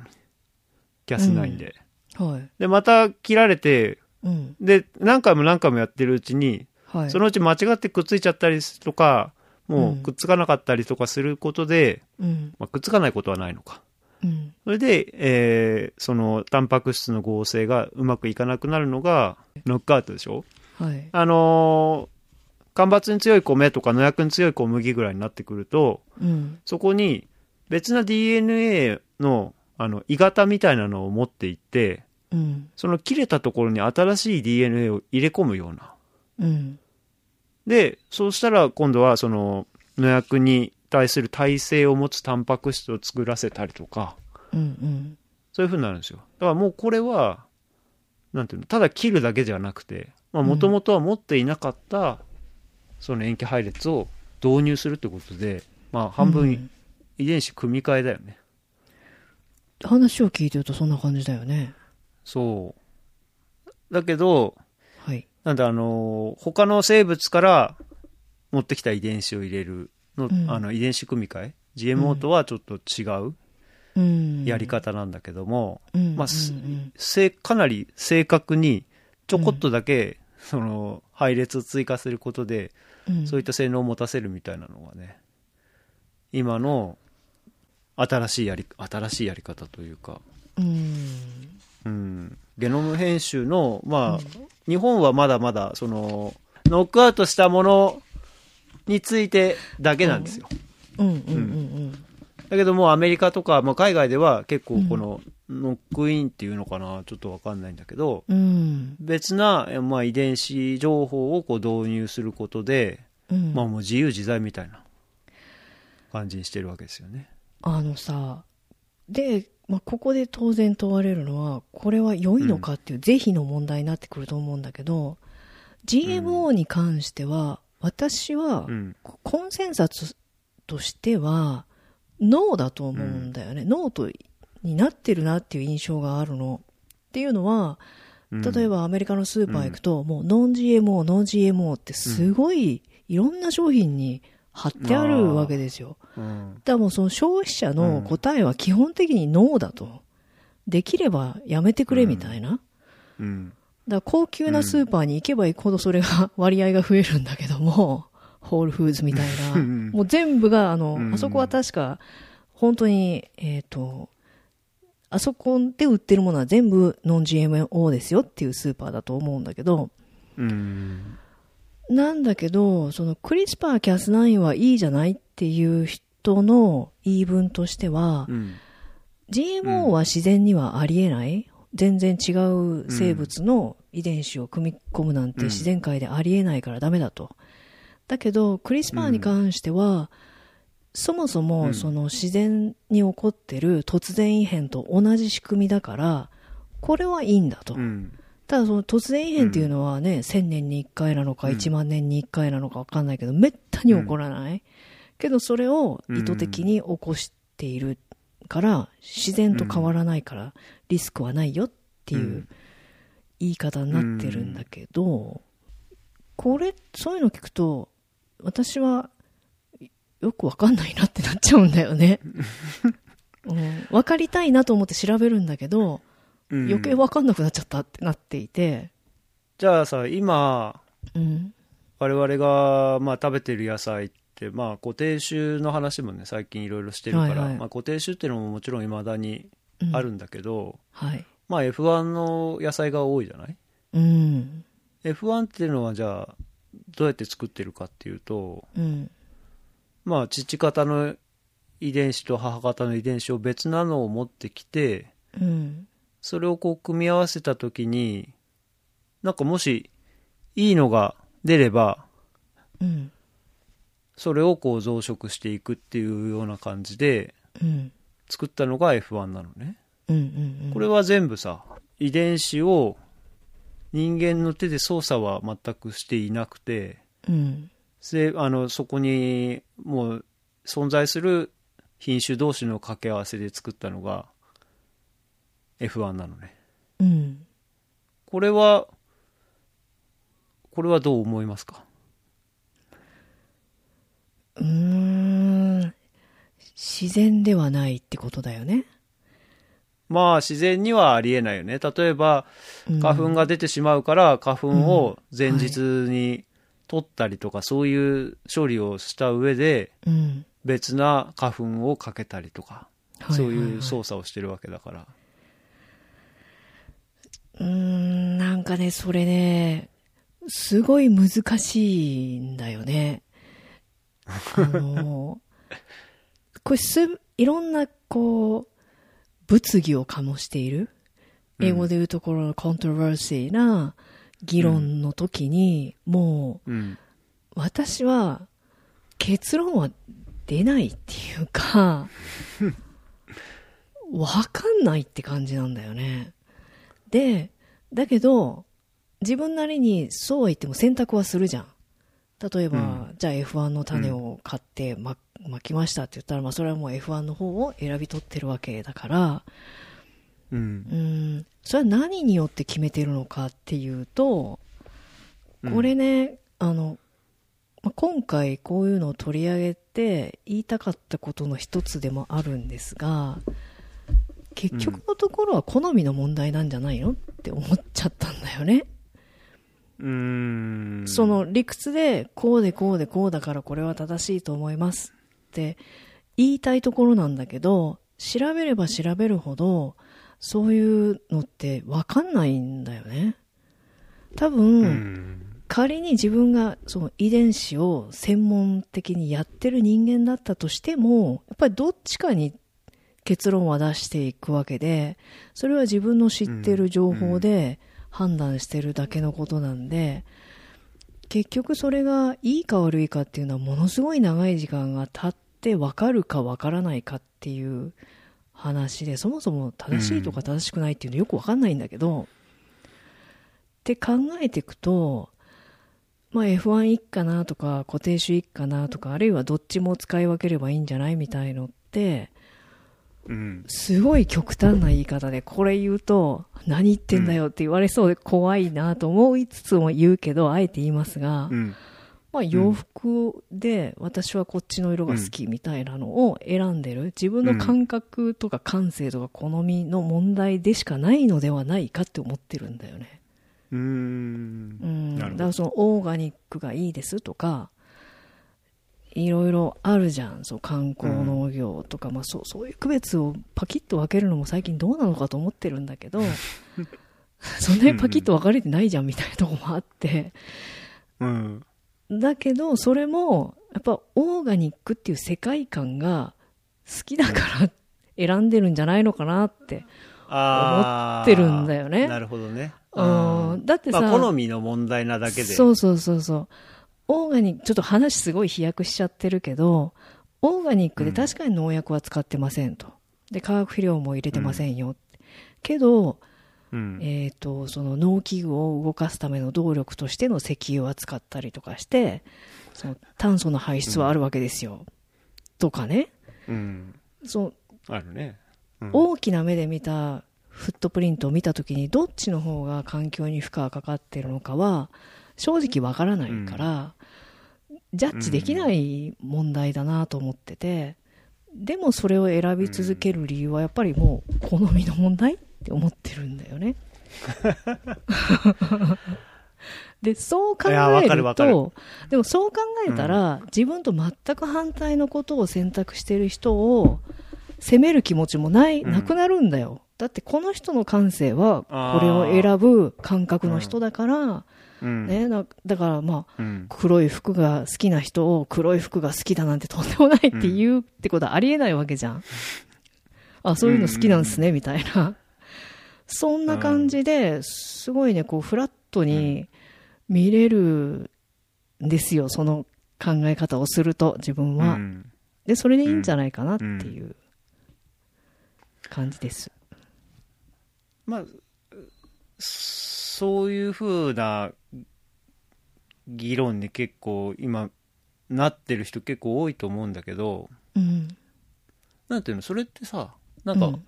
キャスナインで。はい。で、また切られて、うん。で、何回も何回もやってるうちに、はい。そのうち間違ってくっついちゃったりとか、もううんくっつかなかったりとかすることで、うん。まあ、くっつかないことはないのか。うん。それで、えーその、タンパク質の合成がうまくいかなくなるのが、ノックアウトでしょ？はい。あのー干ばつに強い米とか農薬に強い小麦ぐらいになってくると、うん。そこに別な DNA の、あの、鋳型みたいなのを持っていって、うん。その切れたところに新しい DNA を入れ込むような。うん。で、そうしたら今度はその農薬に対する耐性を持つタンパク質を作らせたりとか、うん。うん。そういう風になるんですよ。だからもうこれは、なんていうの、ただ切るだけじゃなくて、まあもともとは持っていなかった、その塩基配列を導入するってことで、まあ半分遺伝子組み換えだよね。話を聞いてるとそんな感じだよね。そう。だけど、はい。なんであの、他の生物から持ってきた遺伝子を入れるの、うんあの遺伝子組み換え？GMO とはちょっと違ううん。やり方なんだけども、うん。まあかなり正確にちょこっとだけ、その配列を追加することで、うん。そういった性能を持たせるみたいなのがね今の新しいやり新しいやり方というか、うん。うん、ゲノム編集のまあ、日本はまだまだそのノックアウトしたものについてだけなんですよ、うん。うん。うん。だけどもアメリカとか、まあ、海外では結構このノックインっていうのかなちょっとわかんないんだけど、うん。別な、えまあ、遺伝子情報をこう導入することで、うん。まあ、もう自由自在みたいな感じにしてるわけですよね。あのさ、で、まあ、ここで当然問われるのは、これは良いのかっていう是非の問題になってくると思うんだけど、GMO に関しては、私はうん、コンセンサスとしては、ノーだと思うんだよね。ノーとになってるなっていう印象があるの。っていうのは、うん例えばアメリカのスーパー行くと、もうノン GMO、ノン GMO ってすごいいろんな商品に貼ってあるわけですよ。うんだからもうその消費者の答えは基本的にノーだと。できればやめてくれみたいな。だかうんら高級なスーパーに行けば行くほどそれが 割合が増えるんだけども、ホールフーズみたいな。うんもう全部が、あの、うんあそこは確か、本当に、えっ、と、あそこで売ってるものは全部ノン GMO ですよっていうスーパーだと思うんだけど、うん。なんだけど、そのクリスパーキャス9はいいじゃないっていう人の言い分としては、うん。GMO は自然にはありえない、全然違う生物の遺伝子を組み込むなんて自然界でありえないからダメだと。だけど、クリスパーに関しては、そもそうもん。その自然に起こってる突然異変と同じ仕組みだから、これはいいんだと。うん。ただその突然異変っていうのはね、1000年に1回なのかうん。1万年に1回なのか分かんないけど、めったに起こらない。けどそれを意図的に起こしているから、自然と変わらないから、リスクはないよっていううん。言い方になってるんだけど、これ、そういうの聞くと、私はよく分かんないなってなっちゃうんだよね。うん、分かりたいなと思って調べるんだけど、うん余計分かんなくなっちゃったってなっていて、じゃあさ今うん。我々が、まあ、食べてる野菜って、まあ、固定種の話もね最近いろいろしてるから、はいはいまあ、固定種っていうのももちろんいまだにうんあるんだけど、はい。まあ F1 の野菜が多いじゃない？うん。F1 っていうのはじゃあどうやって作ってるかっていうとうん。まあ父方の遺伝子と母方の遺伝子を別なのを持ってきてうん。それをこう組み合わせた時になんかもしいいのが出ればうん。それをこう増殖していくっていうような感じでうん。作ったのが F1 なのねうん。うん。これは全部さ遺伝子を人間の手で操作は全くしていなくて、うん。であのそこにもう存在する品種同士の掛け合わせで作ったのが F1 なのねうん。これはこれはどう思いますか？うーん。自然ではないってことだよね。まあ自然にはありえないよね。例えばうん。花粉が出てしまうから花粉を前日に取ったりとかそういう処理をした上でうん。別な花粉をかけたりとかはいそういう操作をしてるわけだから。うーん、なんかね、それね、すごい難しいんだよね。あの、これす、いろんな、こう、物議を醸している。英語で言うところのコントロバーシーな議論の時に、もうんう、私は、結論は出ないっていうか、わかんないって感じなんだよね。で、だけど、自分なりにそうは言っても選択はするじゃん。例えば、うんじゃあ F1 の種を買ってま、巻きましたって言ったら、まあそれはもう F1 の方を選び取ってるわけだから、うん。うん、それは何によって決めてるのかっていうと、うん。これね、あの、まあ今回こういうのを取り上げて言いたかったことの一つでもあるんですが、結局のところは好みの問題なんじゃないのって思っちゃったんだよね。うーん。その理屈でこうでこうでこうだからこれは正しいと思いますって言いたいところなんだけど、調べれば調べるほどそういうのってわかんないんだよね。多分、うん仮に自分がその遺伝子を専門的にやってる人間だったとしても、やっぱりどっちかに結論は出していくわけで、それは自分の知ってる情報で判断してるだけのことなんで、結局それがいいか悪いかっていうのはものすごい長い時間が経って分かるか分からないかっていう話で、そもそも正しいとか正しくないっていうのよく分かんないんだけど、って考えていくと、まあ F1 いいかなとか固定種いいかなとかあるいはどっちも使い分ければいいんじゃないみたいのってうんすごい極端な言い方でこれ言うと何言ってんだよって言われそうで怖いなと思いつつも言うけどあえて言いますが、うん。まあ洋服で私はこっちの色が好きみたいなのを選んでる。自分の感覚とか感性とか好みの問題でしかないのではないかって思ってるんだよね。うーん。だからそのオーガニックがいいですとかいろいろあるじゃん。そう観光農業とか、まあ、そうそういう区別をパキッと分けるのも最近どうなのかと思ってるんだけど。そんなにパキッと分かれてないじゃんみたいなとこもあって。うん。だけどそれもやっぱオーガニックっていう世界観が好きだから選んでるんじゃないのかなって思ってるんだよね。なるほどね。うん。だってさまあ、好みの問題なだけで。そうそうそうそう。オーガニック、ちょっと話すごい飛躍しちゃってるけど、オーガニックで確かに農薬は使ってませんと。で、化学肥料も入れてませんよ。けど、うんえっ、と、その農機具を動かすための動力としての石油は使ったりとかして、その炭素の排出はあるわけですよ。とかね。うんそのあるね、うん大きな目で見たフットプリントを見たときにどっちの方が環境に負荷がかかってるのかは正直わからないから、ジャッジできない問題だなと思ってて、でもそれを選び続ける理由はやっぱりもう好みの問題って思ってるんだよね。で、そう考えると、でもそう考えたら、自分と全く反対のことを選択してる人を責める気持ちもない、うん。なくなるんだよ。だってこの人の感性はこれを選ぶ感覚の人だから、うんね、だだからまあ、うん黒い服が好きな人を黒い服が好きだなんてとんでもないって言うってことはありえないわけじゃん。あ、そういうの好きなんですね、みたいな。そんな感じで、すごいね、こう、フラットに見れるんですよ、その考え方をすると、自分は。うんで、それでいいんじゃないかなっていう感じです。まあ、そういう風な議論に結構今なってる人結構多いと思うんだけど、うん。なんていうの、それってさ、なんか、うん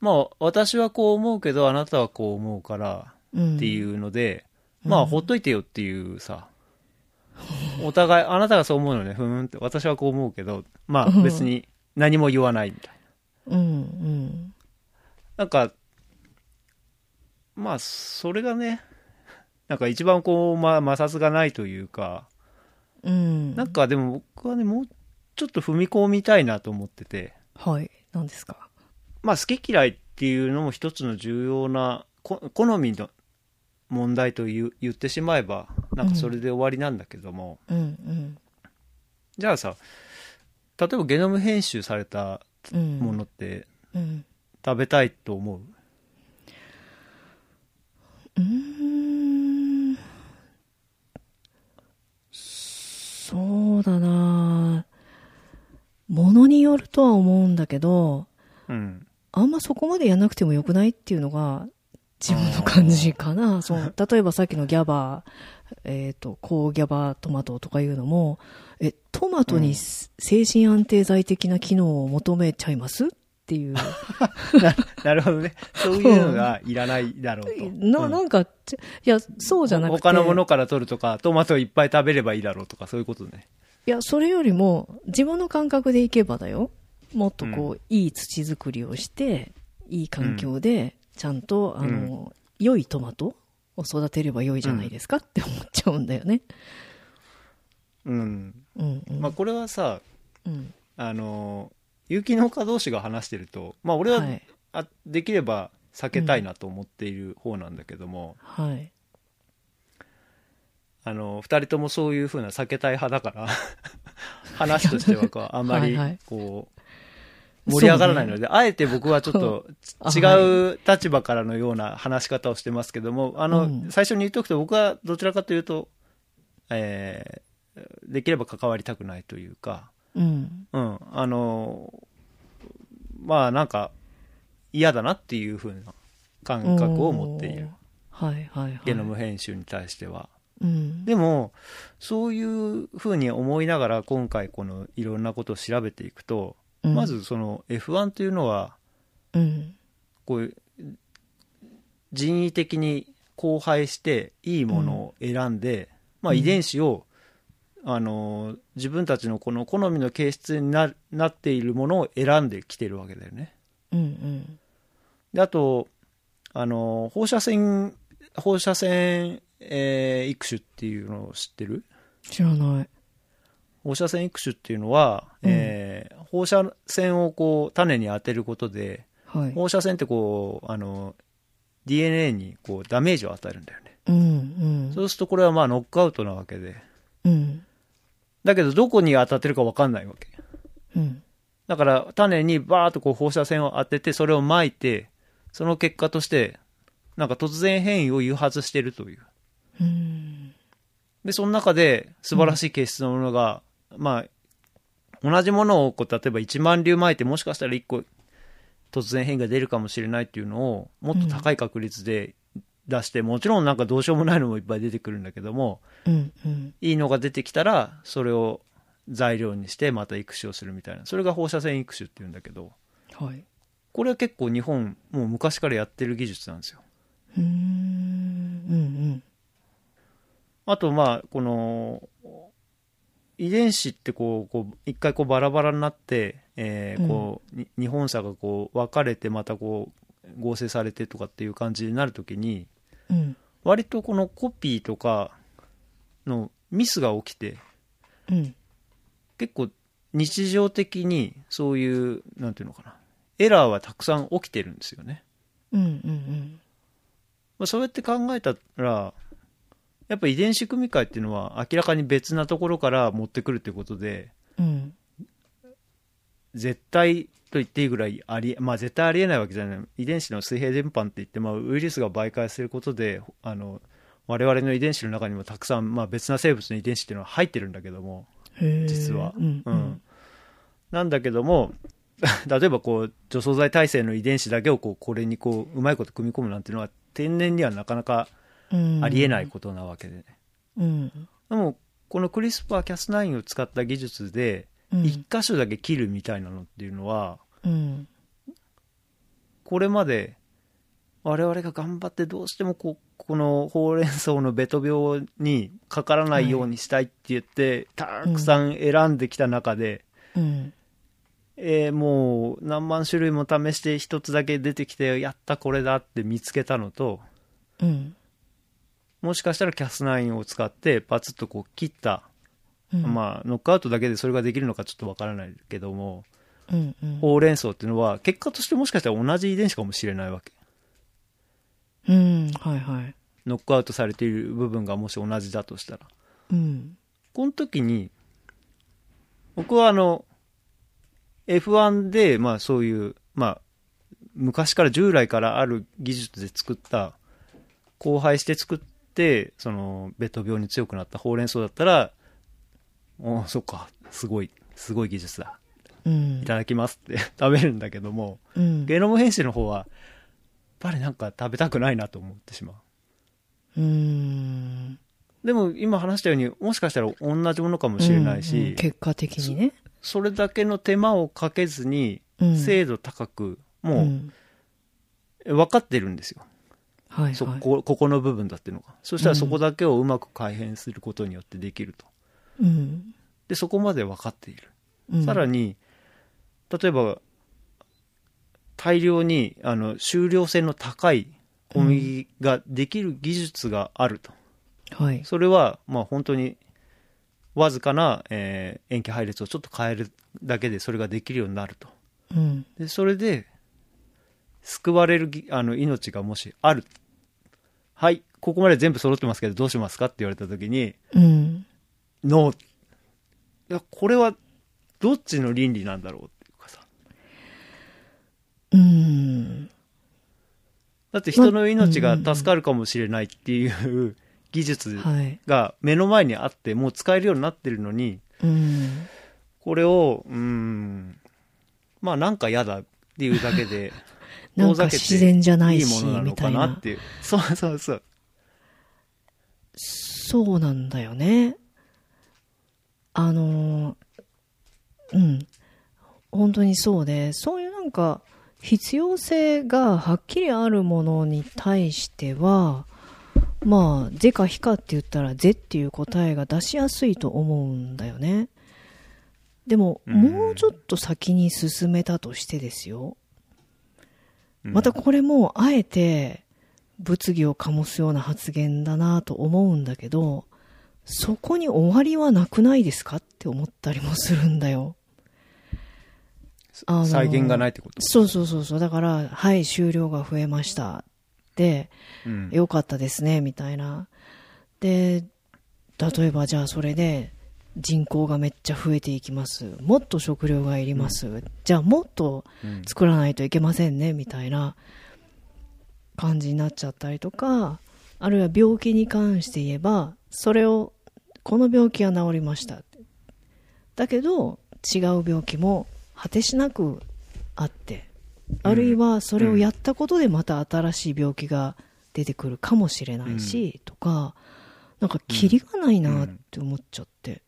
まあ私はこう思うけどあなたはこう思うからうん。っていうので、うんまあほっといてよっていうさ、お互い、あなたがそう思うのね、ふーんって、私はこう思うけど、まあ別に何も言わないみたいな。うん。うん。なんか、まあそれがね、なんか一番こう、まあ摩擦がないというか、うん。なんかでも僕はね、もうちょっと踏み込みたいなと思ってて、はい。何ですか？まあ好き嫌いっていうのも一つの重要なこ好みの問題と言う言ってしまえばなんかそれで終わりなんだけども、うん。うん。じゃあさ例えばゲノム編集されたうん。ものってうん。食べたいと思う、う？ーん。そうだな。ものによるとは思うんだけど、うん。あんまそこまでやんなくてもよくないっていうのが自分の感じかな。そう。例えばさっきのギャバー、えっ、と、高ギャバトマトとかいうのも、え、トマトに精神安定剤的な機能を求めちゃいます？っていう。ななるほどねそういうのがいらないだろうと、な、うんなんか、ちいや、そうじゃなくて。他のものから取るとかトマトをいっぱい食べればいいだろうとかそういうことねいや、それよりも、自分の感覚でいけばだよ。もっとこう、いい土作りをして、いい環境で、ちゃんと、あの、良いトマトを育てれば良いじゃないですかって思っちゃうんだよね。うんうん、うん。まあこれはさうん。あの有機農家同士が話してるとまあ俺は、はい。あできれば避けたいなと思っている方なんだけども、はい。あの2人ともそういうふうな避けたい派だから 話としてはこう あんまりこう盛り上がらないので、あえて僕はちょっとあ 違う立場からのような話し方をしてますけどもあの、うん。最初に言っておくと僕はどちらかというと、えーできれば関わりたくないというか、うん。うん、あのまあなんか嫌だなっていうふうな感覚を持っている。はいはいはい。ゲノム編集に対しては。うん。でもそういうふうに思いながら今回このいろんなことを調べていくと、うんま、ずその F1 というのはうん。こういう人為的に交配していいものを選んで、まあ、遺伝子を、あの自分たちのこの好みの形質にななっているものを選んできてるわけだよね。うんうん。であとあの放射線放射線、えー育種っていうのを知ってる？知らない。放射線育種っていうのは、うんえー放射線をこう種に当てることではい。放射線ってこうあの DNA にこうダメージを与えるんだよね、うんうん。そうするとこれはまあノックアウトなわけでうん。だけどどこに当たってるか分かんないわけうん。だから種にバーッとこう放射線を当ててそれを撒いてその結果としてなんか突然変異を誘発してるといううん。でその中で素晴らしい形質のものが、まあ同じものをこう例えば1万粒撒いてもしかしたら1個突然変異が出るかもしれないっていうのをもっと高い確率で出して、もちろんなんかどうしようもないのもいっぱい出てくるんだけどもうんうん。いいのが出てきたらそれを材料にしてまた育種をするみたいなそれが放射線育種っていうんだけどはい。これは結構日本もう昔からやってる技術なんですようーん。うんあとまあこの遺伝子ってこうこう一回こうバラバラになって、えーこうに日本差がこう分かれてまたこう合成されてとかっていう感じになるときにうん。うん。割とこのコピーとかのミスが起きてうん。結構日常的にそういうなんていうのかなエラーはたくさん起きてるんですよね。うんうんまあ、そうやって考えたらやっぱ遺伝子組み換えっていうのは明らかに別なところから持ってくるってことでうん。うん。絶対と言っていいぐらいあり、まあ、絶対ありえないわけじゃない遺伝子の水平伝播って言って、まあ、ウイルスが媒介することであの我々の遺伝子の中にもたくさん、まあ、別な生物の遺伝子っていうのは入ってるんだけども実は、うんうん。なんだけども 例えばこう除草剤耐性の遺伝子だけをこうこれにこううまいこと組み込むなんていうのは天然にはなかなかうんありえないことなわけでね。うん。でも、このクリスパーキャス9を使った技術で、うん一箇所だけ切るみたいなのっていうのは、うん。これまで我々が頑張ってどうしてもここのほうれん草のベト病にかからないようにしたいって言って、たくさん選んできた中で、うん。えーもう何万種類も試して一つだけ出てきてやったこれだって見つけたのとうん。もしかしたらキャス9を使ってパツッとこう切った、うん。まあノックアウトだけでそれができるのかちょっとわからないけども、うん。うん。ほうれん草っていうのは結果としてもしかしたら同じ遺伝子かもしれないわけうん。はいはい。ノックアウトされている部分がもし同じだとしたらうん。この時に僕はあの F1 でまあそういうまあ昔から従来からある技術で作った交配して作ってそのベト病に強くなったほうれん草だったらおそっか。すごい。すごい技術だ。うん。い。ただきますって。食べるんだけども。うん。ゲノム編集の方はやっぱりなんか食べたくないなと思ってしまう。うん。でも今話したようにもしかしたら同じものかもしれないし、うんうん結果的にね。それだけの手間をかけずにうん。精度高く、もん。う分かってるんですよ、はいそはい。こここの部分だっていうのが。そしたらそこだけをうまく改変することによってできるとうん。でそこまで分かっている、うんさらに例えば大量にあの収量性の高い小麦ができる技術があると、はい。それはまあ本当にわずかな、えー塩基配列をちょっと変えるだけでそれができるようになるとうん。でそれで救われるぎあの命がもしあるはいここまで全部揃ってますけどどうしますかって言われた時にうん。ノーいやこれはどっちの倫理なんだろうっていうかさうん。だって人の命が助かるかもしれないっていう技術はい。が目の前にあってもう使えるようになってるのにうん。これをうーんまあなんか嫌だっていうだけで なんか自然じゃないしいいものなのかなっていうそうそうそうそうなんだよね。あの、うん。本当にそうで、そういうなんか、必要性がはっきりあるものに対しては、まあ、是か非かって言ったら、是っていう答えが出しやすいと思うんだよね。でも、うんもうちょっと先に進めたとしてですよ。うんまたこれも、あえて、物議を醸すような発言だなと思うんだけど、そこに終わりはなくないですかって思ったりもするんだよ。あの再現がないってこと？そうそうそうそう。だから、はい、終了が増えました。で、うんよかったですね、みたいな。で、例えばじゃあそれで人口がめっちゃ増えていきます。もっと食料がいります。じゃあもっとうん作らないといけませんね、みたいな感じになっちゃったりとか、あるいは病気に関して言えば、それを、この病気は治りました。だけど、違う病気も果てしなくあって、あるいはそれをやったことでまた新しい病気が出てくるかもしれないし、とか、なんかキリがないなって思っちゃって。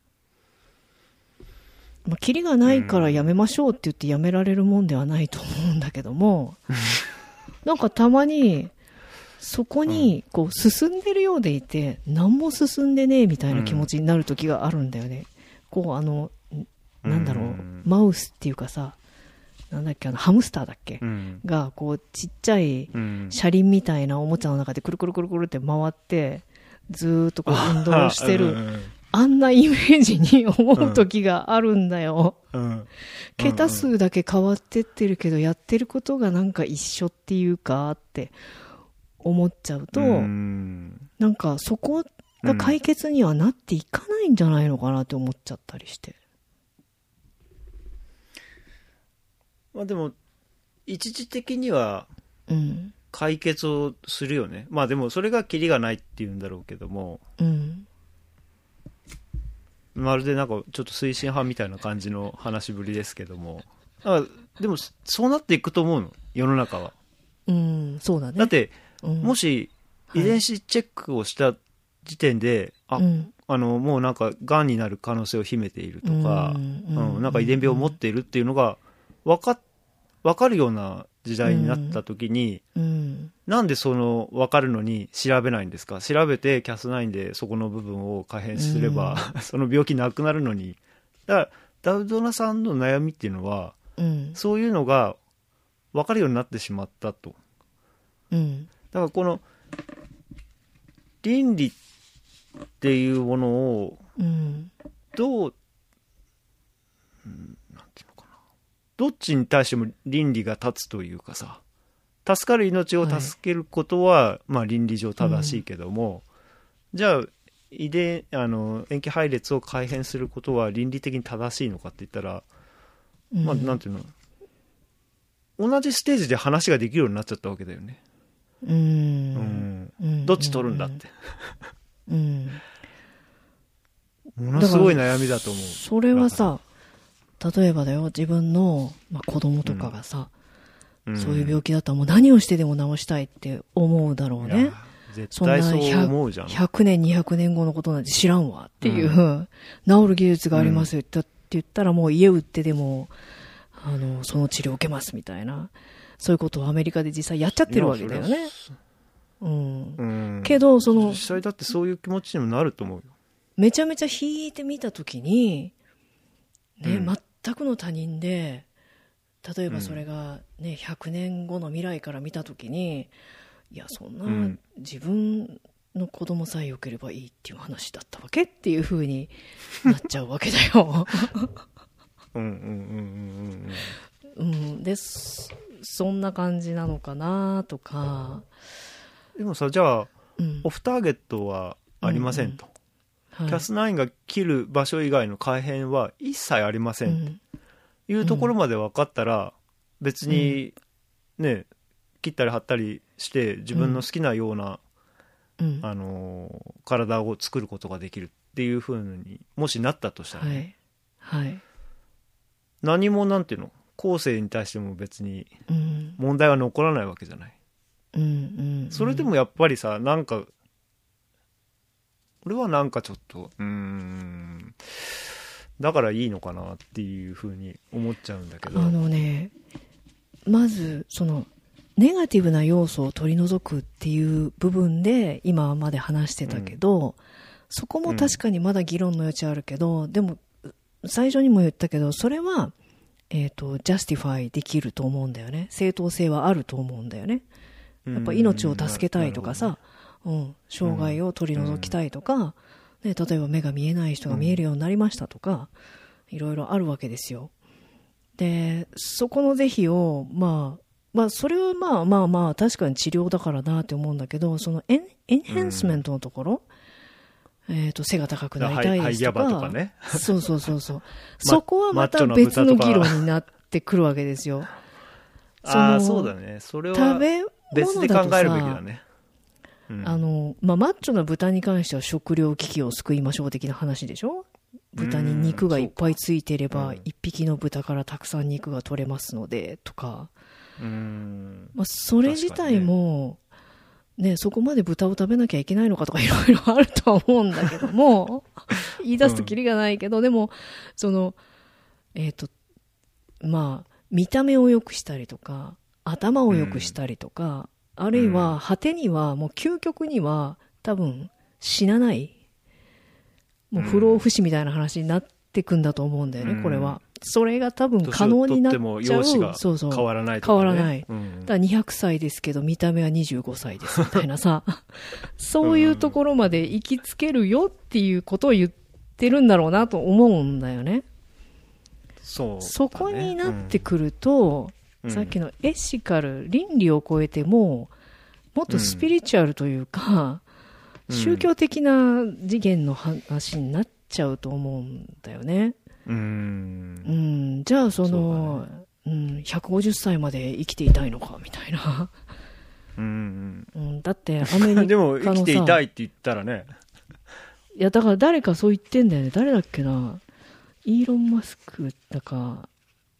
まあ、キリがないからやめましょうって言ってやめられるもんではないと思うんだけども、なんかたまに、そこに、こう、進んでるようでいて、何も進んでねえみたいな気持ちになる時があるんだよね。こう、あの、ん。なんだろう、うんマウスっていうかさ、なんだっけ、あの、ハムスターだっけ、うん。が、こう、ちっちゃいうん。車輪みたいなおもちゃの中でくるくるくるくるって回って、ずーっとこう運動してる、あんなイメージに思う時があるんだよ。うん。うん。桁数だけ変わってってるけど、やってることがなんか一緒っていうかって思っちゃうと、うんなんかそこが解決にはなっていかないんじゃないのかなって思っちゃったりして。まあでも一時的にはうん。解決をするよねまあでもそれがキリがないっていうんだろうけどもうん。まるでなんかちょっと推進派みたいな感じの話ぶりですけどもあでもそうなっていくと思うの？世の中はうん、そうだね。だってうん。もしはい。遺伝子チェックをした時点で、あうん。あのもうなんかがんになる可能性を秘めているとか、うん。うんなんか遺伝病を持っているっていうのが分か分かるような時代になった時に、うん。なんでその分かるのに調べないんですか？調べてキャス9でそこの部分を改変すれば、その病気なくなるのに。だからダウドナさんの悩みっていうのはうん。そういうのが分かるようになってしまったと。うんだからこの倫理っていうものをうんどう、うんなんていうのかな。どっちに対しても倫理が立つというかさ、助かる命を助けることは、まあ倫理上正しいけども、じゃあ、遺伝、あの、塩基配列を改変することは倫理的に正しいのかって言ったら、うんまあなんていうの、同じステージで話ができるようになっちゃったわけだよね。ううん。ん。うん。どっち取るんだって。うん。ものすごい悩みだと思う。それはさ例えばだよ。自分の、まあ、子供とかがさ、ん。そういう病気だったらもう何をしてでも治したいって思うだろうね。そう思うじゃん。100年200年後のことなんて知らんわっていう、治る技術がありますよってって言ったらもう家売ってでもあのその治療を受けますみたいなそういうことをアメリカで実際やっちゃってるわけだよね。うん。うん。けどその実際だってそういう気持ちにもなると思うよ。めちゃめちゃ引いてみたときに、ね、うん。全くの他人で、例えばそれがね、100年後の未来から見たときに、いや、そんな、うん。自分の子供さえ良ければいいっていう話だったわけっていう風になっちゃうわけだよ。うんうんうんうんうん。うん、で、そそんな感じなのかなとか、うん。でもさ、じゃあ、うん。オフターゲットはありませんと。はい。キャス9が切る場所以外の改変は一切ありませうん。いうところまで分かったら、別にね、切ったり貼ったりして自分の好きなような、うん。あのー体を作ることができるっていうふうにもしなったとしたらね、はい。はい。何もなんていうの？後世に対しても別にうん。問題は残らないわけじゃないうん。うん。それでもやっぱりさなんか俺はなんかちょっとうーんだからいいのかなっていうふうに思っちゃうんだけどあのね、まず、その、ネガティブな要素を取り除くっていう部分で、今まで話してたけど、そこも確かにまだ議論の余地あるけど、でも、最初にも言ったけど、それは、えっ、と、 justify できると思うんだよね。正当性はあると思うんだよね。やっぱ命を助けたいとかさ、うん、障害を取り除きたいとか、ね、例えば目が見えない人が見えるようになりましたとか、いろいろあるわけですよ。で、そこの是非を、まあ、まあ、それはまあまあまあ、確かに治療だからなって思うんだけど、そのエンエンハンスメントのところ、えっ、と、背が高くなりたいですとか、バとかね。そうそうそうそう。そこはまた別の議論になってくるわけですよ。ああそうだね。それは食べ物別で考えるべきさだね。うん。あの、まあ、マッチョな豚に関しては食料危機を救いましょう的な話でしょ？豚に肉がいっぱいついてればうん、一匹の豚からたくさん肉が取れますので、とか。うーん。まあ、それ自体も、ね、そこまで豚を食べなきゃいけないのかとかいろいろあるとは思うんだけども、言い出すとキリがないけど、でも、その、えっ、と、まあ、見た目を良くしたりとか、頭を良くしたりとか、あるいは、果てには、もう究極には、多分、死なない。もう不老不死みたいな話になってくんだと思うんだよね、うんこれは。それが多分可能になっちゃう。容姿がそうそう変わらないね、変わらない。うん。だから200歳ですけど、見た目は25歳ですみたいなさ、そういうところまで行きつけるよっていうことを言ってるんだろうなと思うんだよね。そね。そこになってくると、うん。さっきのエシカル、倫理を超えても、もっとスピリチュアルというか、うん。宗教的な次元の話になっちゃうと思うんだよね。うん。うん、じゃあその、うん、150歳まで生きていたいのかみたいな。うんうん、だって アメリカでも生きていたいって言ったらね。いや、だから誰かそう言ってんだよね。誰だっけな。イーロン・マスクだか、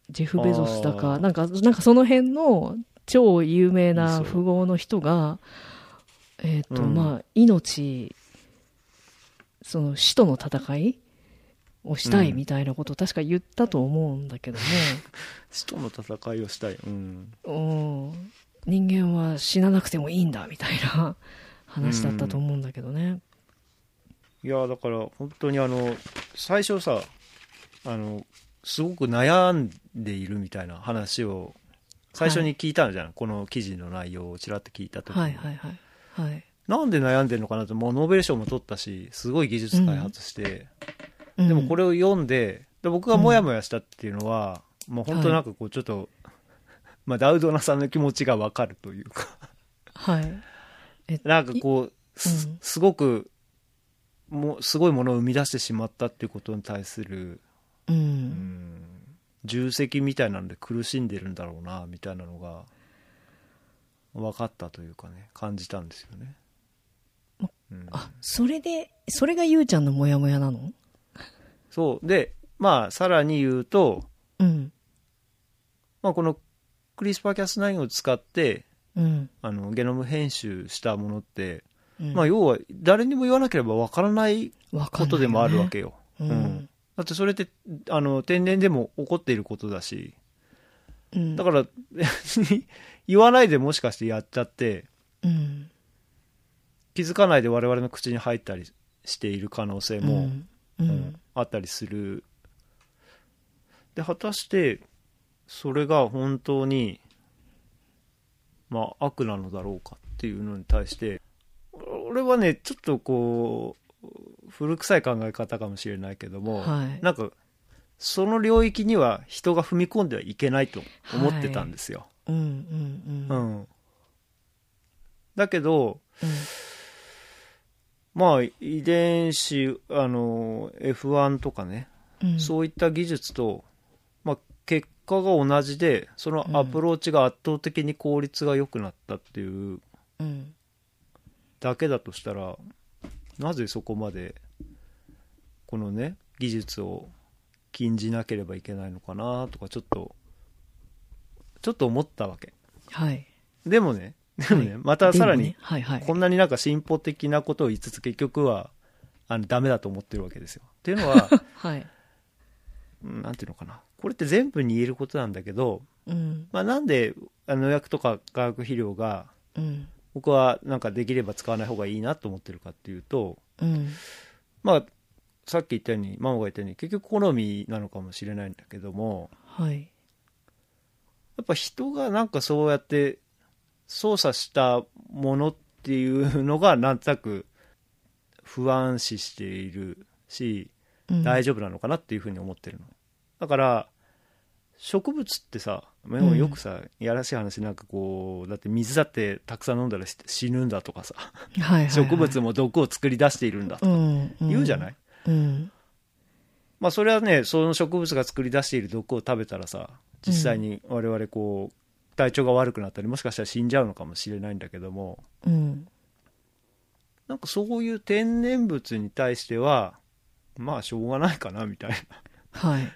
ジェフ・ベゾスだか、なんか、なんかその辺の、超有名いな富豪の人が、えっ、と、うん。まあ、命、その死との戦いをしたいみたいなことを確か言ったと思うんだけど 死との戦いをしたい。うん。人間は死ななくてもいいんだみたいな 話だったと思うんだけどね。いや、だから、本当にあの、最初さ、あの、すごく悩んでいるみたいな話を、最初に聞いたのじゃん。この記事の内容をちらっと聞いたときに。はいはいはい。はい。なんで悩んでるのかなって、もうノーベル賞も取ったし、すごい技術開発して、でもこれ、れを読んで、で僕がモヤモヤしたっていうのは、もう本当なんかこうちょっと、まあダウドナさんの気持ちがわかるというか、はい。えなんかこう、すうんすごく、もうすごいものを生み出してしまったっていうことに対する、う。うんん、重責みたいなので苦しんでるんだろうな、みたいなのが、分かったというかね、感じたんですよね。うんあ、それで、それがゆうちゃんのモヤモヤなの？そう。で、まあ、さらに言うと、うん。まあ、このクリスパーキャス9を使って、うん。あの、ゲノム編集したものって、うんまあ、要は、誰にも言わなければわからないことでもあるわけよ。うんうんだってそれって、あの、天然でも起こっていることだし、うん。だから、別 に言わないでもしかしてやっちゃって、うん。気づかないで我々の口に入ったりしている可能性も、あったりする。で、果たして、それが本当に、まあ、悪なのだろうかっていうのに対して、俺はね、ちょっとこう、古臭い考え方かもしれないけども、はいなんか、その領域には人が踏み込んではいけないと思ってたんですよ。うん。うん。ううん。ん。だけど、うんまあ、遺伝子、あの、F1 とかね、うん。そういった技術と、まあ、結果が同じで、そのアプローチが圧倒的に効率が良くなったっていううん。だけだとしたら、なぜそこまで、このね、技術を禁じなければいけないのかなとか、ちょっと、ちょっと思ったわけ。はい。でもね、でもね、はいまたさらにね、はいはい。こんなになんか進歩的なことを言いつつ、結局は、あの、ダメだと思ってるわけですよ。っていうのは、はい。うんなんていうのかな。これって全部に言えることなんだけど、うん。まあ、なんであの農薬とか化学肥料がうん。僕はなんかできれば使わない方がいいなと思ってるかっていうとうん。まあさっき言ったようにママが言ったように結局好みなのかもしれないんだけどもはい。やっぱ人がなんかそうやって操作したものっていうのがなんとなく不安視しているしうん大丈夫なのかなっていうふうに思ってるのだから植物ってさよくさ、いやらしい話なんかこうだって水だってたくさん飲んだらし死ぬんだとかさはいはいはい。植物も毒を作り出しているんだとかうん。言うじゃない、うん。まあそれはねその植物が作り出している毒を食べたらさ実際に我々こう体調が悪くなったりもしかしたら死んじゃうのかもしれないんだけどもうん。なんかそういう天然物に対してはまあしょうがないかなみたいなはい。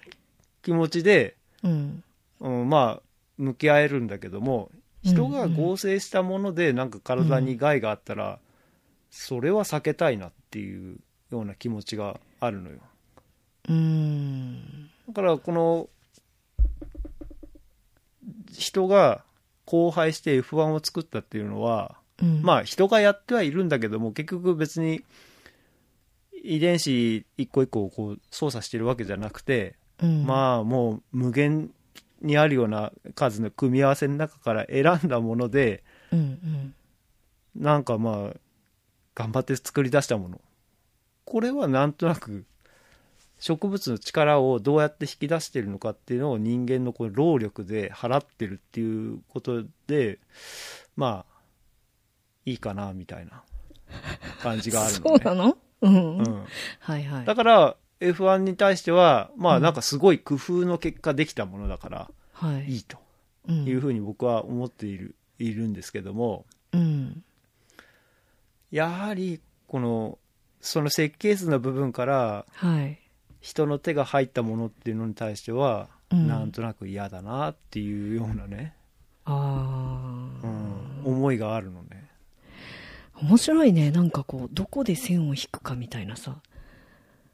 気持ちで、うん。うん、まあ向き合えるんだけども人が合成したものでなんか体に害があったら、それは避けたいなっていうような気持ちがあるのようん。だからこの人が荒廃して F1 を作ったっていうのは、うん。まあ人がやってはいるんだけども結局別に遺伝子一個一個をこう操作してるわけじゃなくて、うん、まあもう無限にあるような数の組み合わせの中から選んだものでうんうん。なんかまあ頑張って作り出したものこれはなんとなく植物の力をどうやって引き出してるのかっていうのを人間のこう労力で払ってるっていうことでまあいいかなみたいな感じがあるのね そうなの？うん。うん、はいはい。だから F1 に対してはまうんあなんかすごい工夫の結果できたものだからはい。いいとうんいうふうに僕は思っているいるんですけどもうん。やはりこのその設計図の部分からはい。人の手が入ったものっていうのに対しては、うんなんとなく嫌だなっていうようなねあ思いがあるのね。面白いね。なんかこう、どこで線を引くかみたいなさ。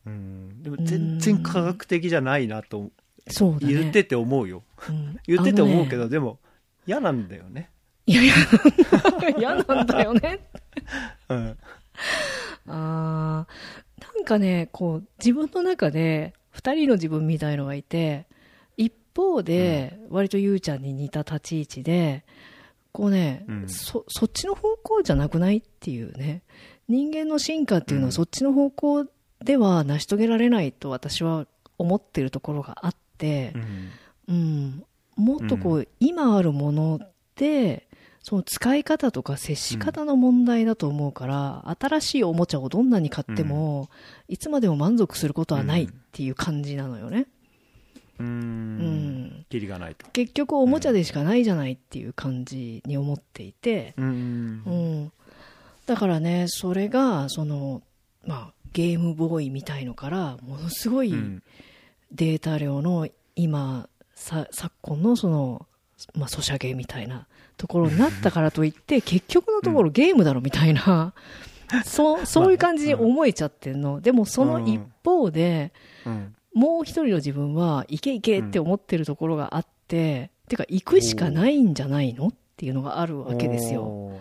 うん。でも全然科学的じゃないなとそう。言ってて思うよ。うん 言ってて思うけど、ねでも嫌なんだよね。いやいや、嫌なんだよね。うん。あーなんかね、こう、自分の中で、二人の自分みたいのがいて、一方で、割とゆうちゃんに似た立ち位置で、こうね、うん。そ、そっちの方向じゃなくないっていうね。人間の進化っていうのうん。はそっちの方向では成し遂げられないと私は思ってるところがあってう、ん。うん、もっとこう、今あるものって、その使い方とか接し方の問題だと思うから、新しいおもちゃをどんなに買っても、いつまでも満足することはないっていう感じなのよね。うーうんん。キリがないと。結局おもちゃでしかないじゃないっていう感じに思っていて、うんう。ん。だからね、それが、その、まあ、ゲームボーイみたいのから、ものすごいうんデータ量の今、さ昨今のその、まあ、ソシャゲみたいなところになったからといって、結局のところゲームだろみたいな、そう、そういう感じに思えちゃってんの。でもその一方で、うん。もう一人の自分は、いけいけって思ってるところがあって、てか、行くしかないんじゃないのっていうのがあるわけですよ。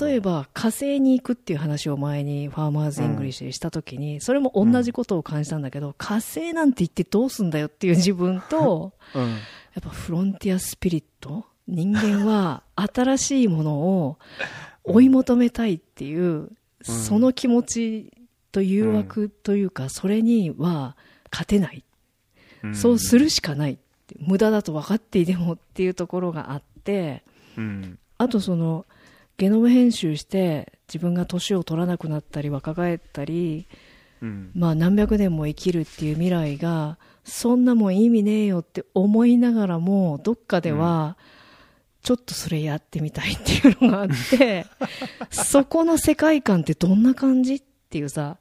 例えば火星に行くっていう話を前にファーマーズ・イングリッシュでした時に、それも同じことを感じたんだけど、火星なんて行ってどうすんだよっていう自分とうん。やっぱフロンティアスピリット人間は新しいものを追い求めたいっていう、その気持ちと誘惑というか、それには勝てない。うんそうするしかない。無駄だと分かっていてもっていうところがあって、うん。あとそのゲノム編集して自分が年を取らなくなったり若返ったり、うん。まあ何百年も生きるっていう未来がそんなもん意味ねえよって思いながらもどっかではちょっとそれやってみたいっていうのがあって そこの世界観ってどんな感じっていうさ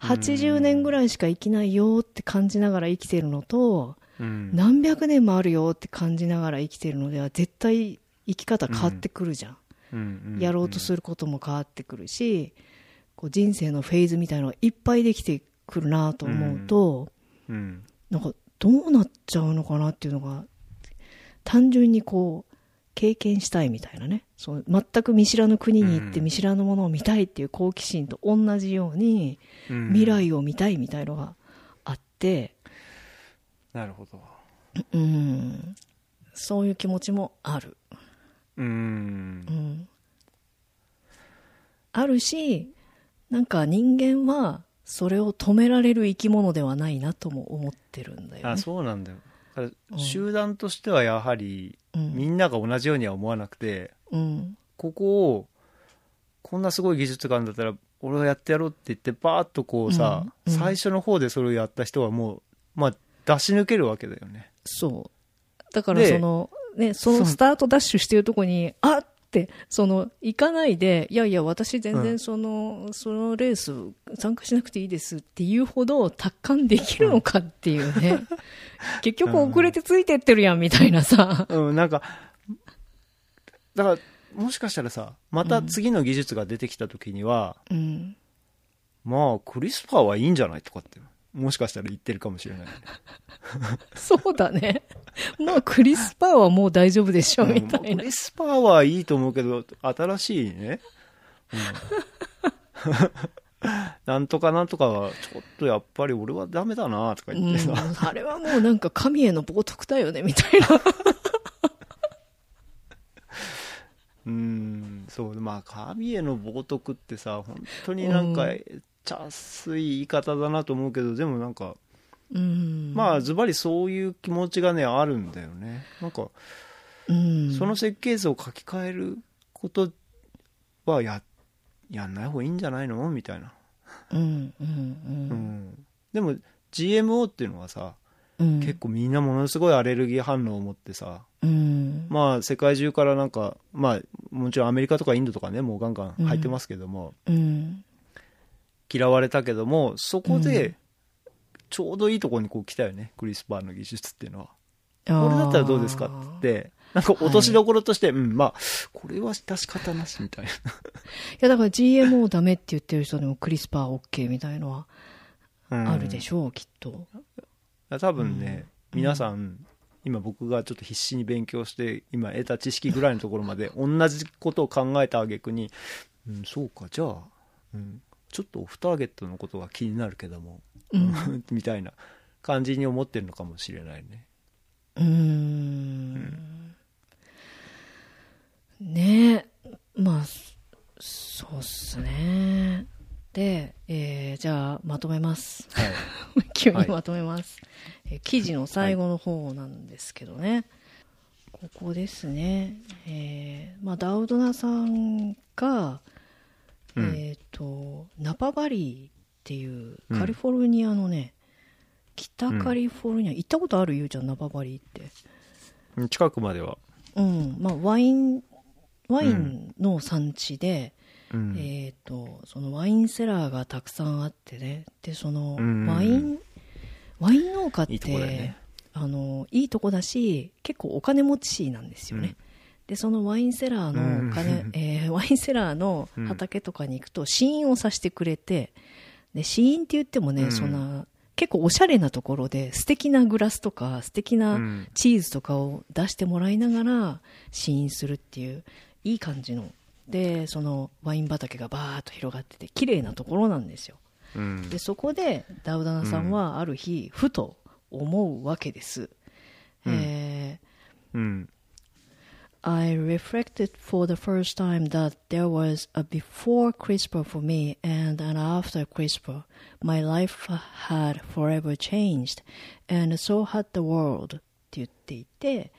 80年ぐらいしか生きないよって感じながら生きてるのとうん。何百年もあるよって感じながら生きてるのでは絶対生き方変わってくるじゃん。うん。やろうとすることも変わってくるし、こう人生のフェーズみたいなのがいっぱいできてくるなと思うと、うん。なんかどうなっちゃうのかなっていうのが、単純にこう、経験したいみたいなね。そう全く見知らぬ国に行ってうん見知らぬものを見たいっていう好奇心と同じように、うん未来を見たいみたいのがあって、なるほど。うん、そういう気持ちもある。うんう。んあるし、なんか人間はそれを止められる生き物ではないなとも思ってるんだよあ、ね。そうなんだよ。集団としてはやはり、うんみんなが同じようには思わなくて、うん。ここを、こんなすごい技術があるんだったら、俺はやってやろうって言って、バーッとこうさ、うんうん最初の方でそれをやった人はもう、まあ、出し抜けるわけだよね。そう。だからでその、ね、そのスタートダッシュしてるとこに、あって、その、行かないで、いやいや、私全然うんその、そのレース参加しなくていいですっていうほど達観できるのかっていうね。結局遅れてついてってるやんみたいなさ。うん、なんか、だから、もしかしたらさ、また次の技術が出てきた時には、うん。まあ、クリスパーはいいんじゃないとかって、もしかしたら言ってるかもしれない、ね。そうだね。まあ、クリスパーはもう大丈夫でしょ、うんみたいなまあク。リスパーはいいと思うけど、新しいね。うん なんとかなんとかは、ちょっとやっぱり俺はダメだなとか言ってさ。うん、あれはもうなんか神への冒涜だよね、みたいな。うん、そう、まあ、神への冒涜ってさ、本当になんか、うちゃすい言い方だなと思うけど、でもなんか、うん。まあ、ズバリそういう気持ちがね、あるんだよね。なんか、うん、その設計図を書き換えることはや、やんない方がいいんじゃないの？みたいな。うん、うん、う。うんん。でも、GMO っていうのはさ、うん、結構みんなものすごいアレルギー反応を持ってさ、うん。まあ世界中からなんか、まあもちろんアメリカとかインドとかね、もうガンガン入ってますけども、うん。嫌われたけども、そこうでん。ちょうどいいところにこう来たよね、クリスパーの技術っていうのは。これだったらどうですかって。言って、なんか落としどころとして、うん、まあ、これは致し方なしみたいな。いや、だから GMO ダメって言ってる人でもクリスパー OK みたいのはあるでしょう、きっと。多分ね、皆さん、今僕がちょっと必死に勉強して、今得た知識ぐらいのところまで、同じことを考えた挙句に、うん、そうか、じゃあ、うん、ちょっとオフターゲットのことが気になるけども、うん みたいな感じに思ってるのかもしれないね。うーん。ねえ。まあ、そそうっすね。で、えーじゃあ、まとめます。はい。急にまとめます。えー記事の最後の方なんですけどね。ここですね。えーまあ、ダウドナさんが、うん。えっ、と、ナパバリーっていううん。カリフォルニアのね、北カリフォルニア、行ったことある？ゆうちゃん、ナパバリーって。うん近くまでは。うん、まあ、ワイン、ワインの産地で、うん。えっ、と、そのワインセラーがたくさんあってね、で、そのうん。ワイン、ワイン農家って、ね。あの、いいとこだし、結構お金持ちなんですよね。うんで、そのワインセラーのお金、う んえーワインセラーの畑とかに行くと、試飲をさせてくれて、で、試飲って言ってもね、うん。そんな、結構おしゃれなところで、素敵なグラスとか、素敵うなん。チーズとかを出してもらいながら試飲するっていういい感じの。でそのワイン畑がバーッと広がってて綺麗なところなんですよ。うん。でそこでダウダナさんはある日、ふと思うわけです、えーうん。I reflected for the first time that there was a before CRISPR for me and an after CRISPR. My life had forever changed, and so had the world. って言っていて、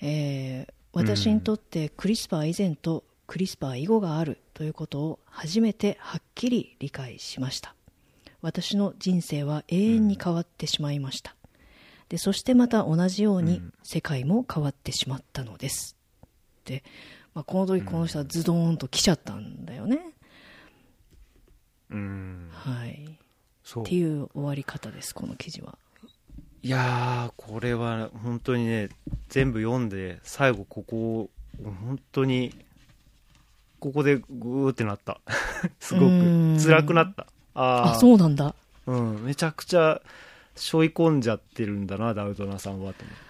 えー私にとってクリスパー以前とクリスパー以後があるということを初めてはっきり理解しました。私の人生は永遠に変わってしまいました。で、そしてまた同じように世界も変わってしまったのです。で、まあ、この時この人はズドーンと来ちゃったんだよね。うん。はい。そうって。いう終わり方です、この記事は。いやー、これは本当にね、全部読んで、最後ここを、本当に、ここでグーってなった。すごく辛くなった。ああ、あ、そうなんだ。うん、めちゃくちゃ背負い込んじゃってるんだな、ダウトナさんは、と思って。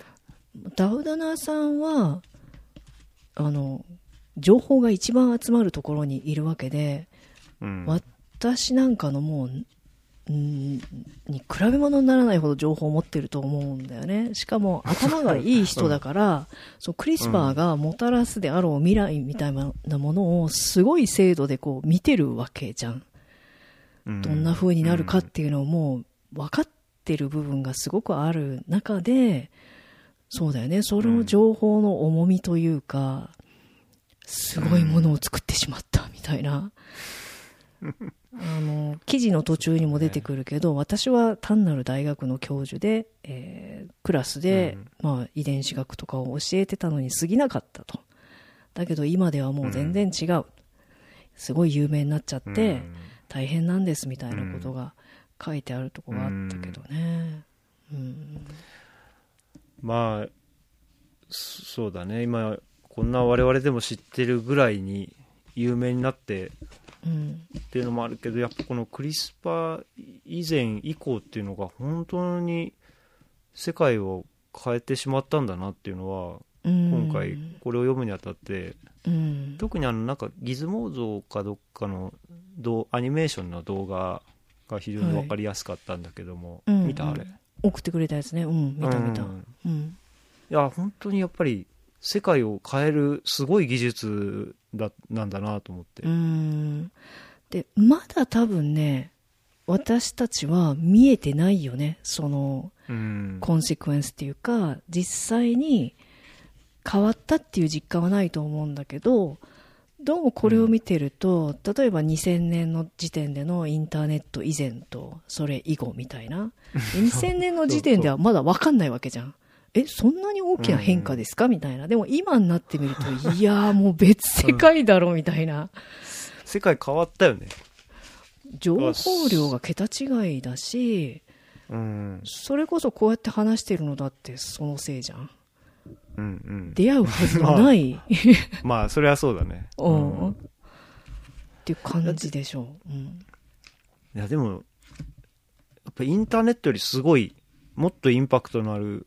ダウダナーさんは、あの、情報が一番集まるところにいるわけで、うん。私なんかのもう、んに比べ物にならないほど情報を持ってると思うんだよね。しかも頭がいい人だから、そうクリスパーがもたらすであろう未来みたいなものをすごい精度でこう見てるわけじゃん。うんどんな風になるかっていうのをもう分かってる部分がすごくある中で、そうだよね。その情報の重みというか、すごいものを作ってしまったみたいな。あの、記事の途中にも出てくるけど、私は単なる大学の教授で、えークラスで、まあ、遺伝子学とかを教えてたのに過ぎなかったと。だけど今ではもう全然違う。すごい有名になっちゃって、うん大変なんですみたいなことが書いてあるとこがあったけどね。うん。まあ、そそうだね、今、こんな我々でも知ってるぐらいに有名になってうん。っていうのもあるけど、やっぱこのクリスパー以前以降っていうのが本当に世界を変えてしまったんだなっていうのは、うん今回これを読むにあたって、うん。特にあのなんかギズモーゾかどっかのアニメーションの動画が非常に分かりやすかったんだけども、うん。見たあれ、送ってくれたやつね。うん。見た見た。うんうん。いや本当にやっぱり世界を変えるすごい技術だなんだなと思って、うん。で、まだ多分ね、私たちは見えてないよね。その、うんコンセクエンスっていうか、実際に変わったっていう実感はないと思うんだけど、どうもこれを見てると、例えば2000年の時点でのインターネット以前とそれ以後みたいな。で2000年の時点ではまだわかんないわけじゃん。え、そんなに大きな変化ですか？みたいな。でも今になってみると、いやーもう別世界だろみたいな。世界変わったよね情報量が桁違いだし、うんそれこそこうやって話してるのだってそのせいじゃんうんうん出会うはずのない、まあそれはそうだね。うん。っていう感じでしょう、うん、いやでもやっぱインターネットよりすごいもっとインパクトのある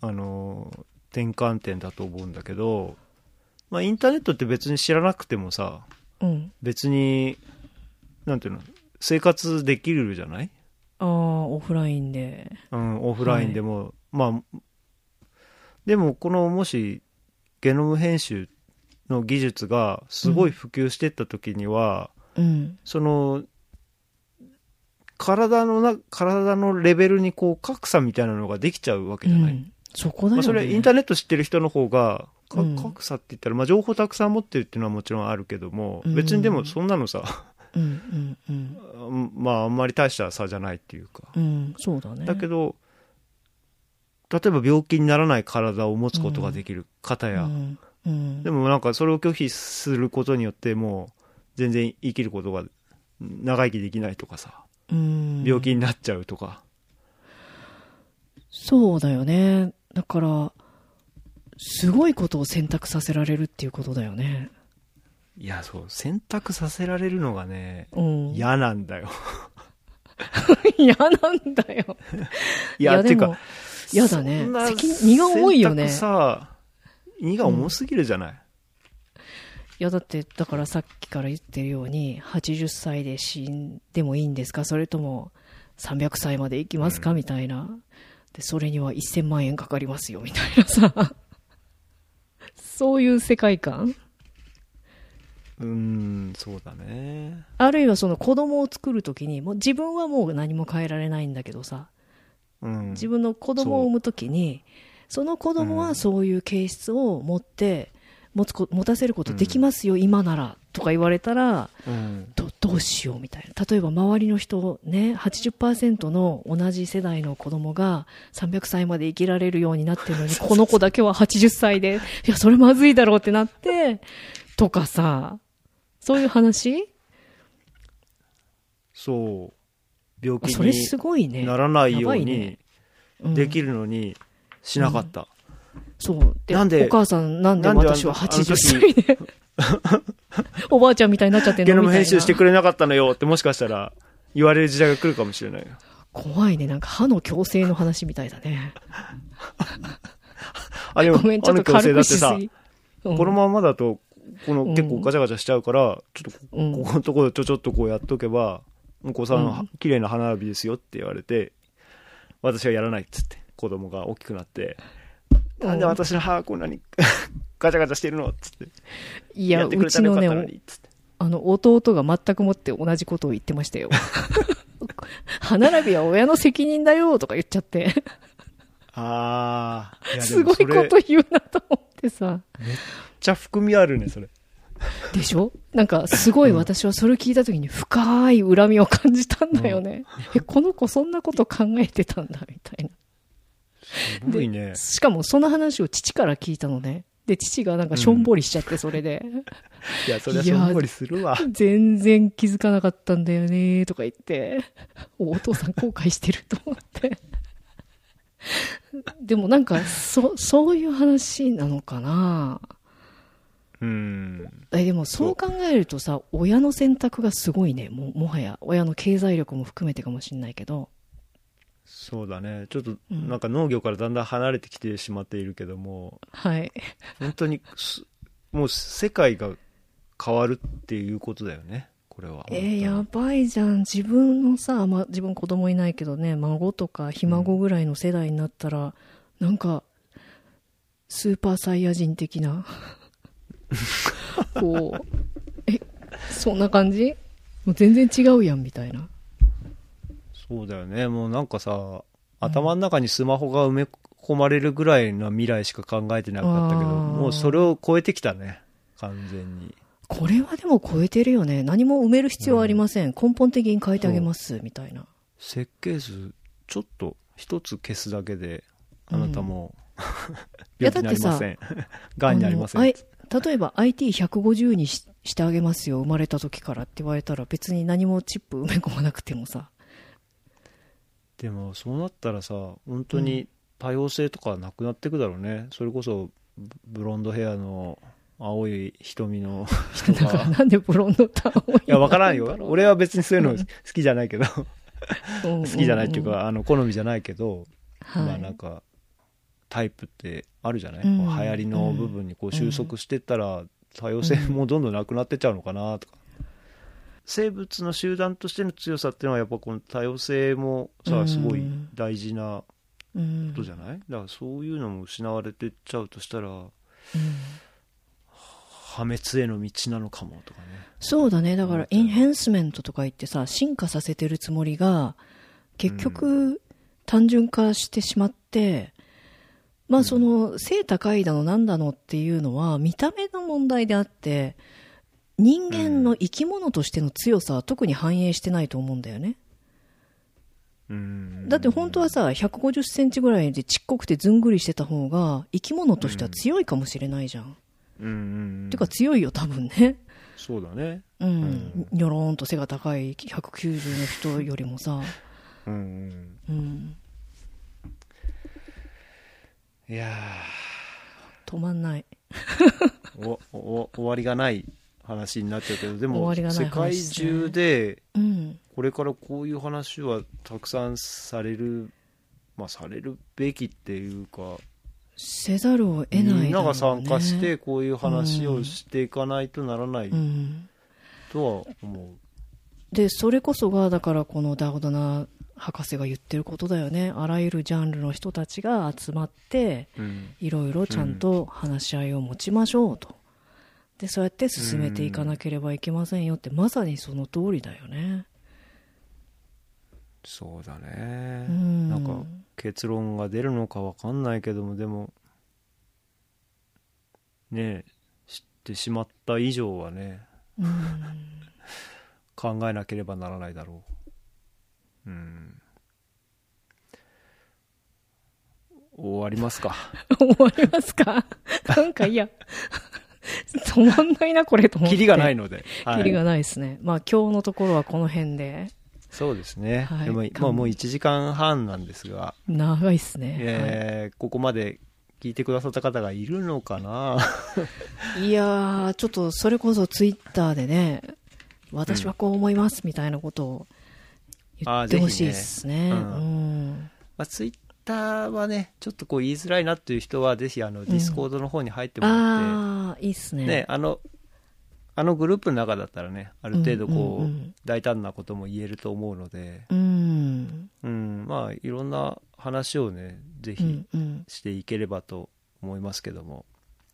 あのー転換点だと思うんだけどまあインターネットって別に知らなくてもさうん、別になんていうの生活できるじゃない？ああオフラインで。うん、オフラインでも、まあ、でもこのもしゲノム編集の技術がすごい普及していった時には、うん。その体のな体のレベルにこう格差みたいなのができちゃうわけじゃない、うん、そこだよね、まあ、それインターネット知ってる人の方が格差って言ったら、まあ、情報たくさん持ってるっていうのはもちろんあるけども、うん。別にでもそんなのさ、うんうんうん。まああんまり大した差じゃないっていうか、うんそうだね。だけど例えば病気にならない体を持つことができる方や、うんうん、でもなんかそれを拒否することによってもう全然生きることが長生きできないとかさ。うん。病気になっちゃうとか、そうだよね。だからすごいことを選択させられるっていうことだよね。いやそう選択させられるのがねうん。嫌なんだよ。嫌なんだよ。いやっていうか嫌だね。荷が重いよね。さ荷が重すぎるじゃない、いやだってだからさっきから言ってるように80歳で死んでもいいんですか？それとも300歳まで生きますか、みたいな。でそれには1000万円かかりますよみたいなさ。そういう世界観？うーんそうだね。あるいはその子供を作るときにもう自分はもう何も変えられないんだけどさうん。自分の子供を産むときにその子供はそういう形質を持って持つこ持たせることできますよ、今ならとか言われたらうん。どどうしようみたいな。例えば周りの人ね80%の同じ世代の子供が300歳まで生きられるようになってるのに この子だけは80歳でいやそれまずいだろうってなってとかさそういう話？そう病気それすごいね。にならないようにできるのにしなかった、そう。でなんでお母さんなんで私はあの80歳で おばあちゃんみたいになっちゃってんゲノム編集してくれなかったのよってもしかしたら言われる時代が来るかもしれない。よ怖いね。なんか歯の矯正の話みたいだね。あでもごめんちょっとあの矯正軽くだってさこのままだとこのうん。結構ガチャガチャしちゃうから、ちょっとここのところちょちょっとこうやっとけばお子さん、うん綺麗な歯並びですよって言われて私はやらないっつって子供が大きくなって、なんで私の歯こんなに ガチャガチャしてるのっつっていややってくうれたらよかちのねったのにっつってあの、弟が全くもって同じことを言ってましたよ。歯並びは親の責任だよとか言っちゃって。ああすごいこと言うなと思ってさ。めっちゃ含みあるねそれでしょ？なんか、すごい私はそれを聞いた時に深い恨みを感じたんだよね。え、この子そんなこと考えてたんだ、みたいな。すごいねしかもその話を父から聞いたのね。で、父がなんかしょんぼりしちゃって、それで。いやそれはしょんぼりするわ全然気づかなかったんだよねとか言って、おお父さん後悔してると思って。でもなんか、そ、そういう話なのかなうん。え、でもそう考えるとさ、親の選択がすごいね。も、もはや、親の経済力も含めてかもしれないけど。そうだね。ちょっとうん。なんか農業からだんだん離れてきてしまっているけども、はい。本当にすもう世界が変わるっていうことだよね。これは。えーやばいじゃん。自分のさ、まあ、自分子供いないけどね、孫とかひ孫ぐらいの世代になったら、なんか、スーパーサイヤ人的な、こう、え、そんな感じ？もう全然違うやん、みたいな。そうだよね。もうなんかさ頭の中にスマホが埋め込まれるぐらいの未来しか考えてなかったけどもうそれを超えてきたね。完全に。これはでも超えてるよね。何も埋める必要はありません。根本的に変えてあげます、みたいな。設計図ちょっと一つ消すだけであなたも、いや 病気になりません。がん になりません例えば IT150 にししてあげますよ、生まれた時からって言われたら別に何もチップ埋め込まなくてもさ。でもそうなったらさ本当に多様性とかなくなっていくだろうね、それこそブブロンドヘアの青い瞳の 人だからが。なんでブロンドタウンいや分からんよ。俺は別にそういうの好きじゃないけど。好好きじゃないっていうか、あの好みじゃないけど、はい、まあなんかタイプってあるじゃない、うん。流行りの部分にこう収束してったら多様性もどんどんなくなってっちゃうのかなとか、生物の集団としての強さっていうのはやっぱこの多様性もうん。さすごい大事なうん。ことじゃない、だからそういうのも失われてっちゃうとしたらうん。破滅への道なのかもとかね。そうだね。だからう。んインヘンスメントとか言ってさ進化させてるつもりが結局単純化してしまって、まあその背高いだのなんだのっていうのは見た目の問題であって人間の生き物としての強さは特に反映してないと思うんだよね。うん。だって本当はさ150センチぐらいでちっこくてずんぐりしてた方が生き物としては強いかもしれないじゃん、うん。てか強いよ多分ね。そうだね。うん、にょろーんと背が高い190の人よりもさ、うん。うん。うん、いや止まんない。ーおお終わりがない話になっちゃうけどでも世界中でうん、これからこういう話はたくさんされるまあされるべきっていうかせざるを得ないね、みんなが参加してこういう話をしていかないとならないうん、とは思う、でそれこそがだからこのダウドナ博士が言ってることだよね。あらゆるジャンルの人たちが集まってうん。いろいろちゃんと話し合いを持ちましょうと。でそうやって進めていかなければいけませんよってまさにその通りだよね。そうだね、うん。なんか結論が出るのかわかんないけどもでもねえ知ってしまった以上はねうん。考えなければならないだろううん。終わりますか。終わりますか？なんかいや止まんないなこれと思って。キリがないので、はい。キリがないですね。まあ今日のところはこの辺で。そうですね、はい。でも、まあ、もう1時間半なんですが、長いっすね。えーここまで聞いてくださった方がいるのかな？はい、いやー、ちょっとそれこそツイッターでね、私はこう思いますみたいなことを言ってほしいですね。うんまあ、ツイッターはねちょっとこう言いづらいなっていう人はぜひあのディスコードの方に入ってもらって、ああ、いいっすね。ね、あのあのグループの中だったらねある程度こう、うんうんうん大胆なことも言えると思うので、うん。うん、まあいろんな話をねぜうひんうんしていければと思いますけども、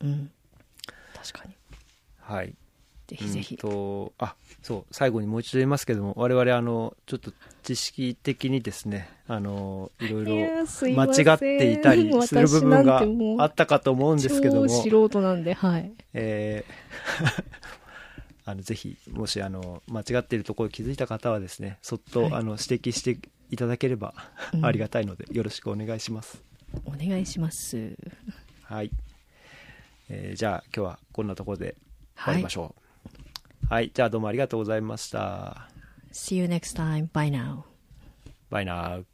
うん。確かに。はいぜひぜひ。うんとあそう最後にもう一度言いますけども我々あのちょっと知識的にですねあのいろいろ間違っていたりする部分があったかと思うんですけども超素人なんで、はい。えー あのぜひもしあの間違っているところに気づいた方はですねそっと、はい。あの指摘していただければうん。ありがたいので、よろしくお願いします。お願いします。はい、えーじゃあ今日はこんなところで終わりましょう。はい、じゃあどうもありがとうございました See you next time. Bye now. バイナー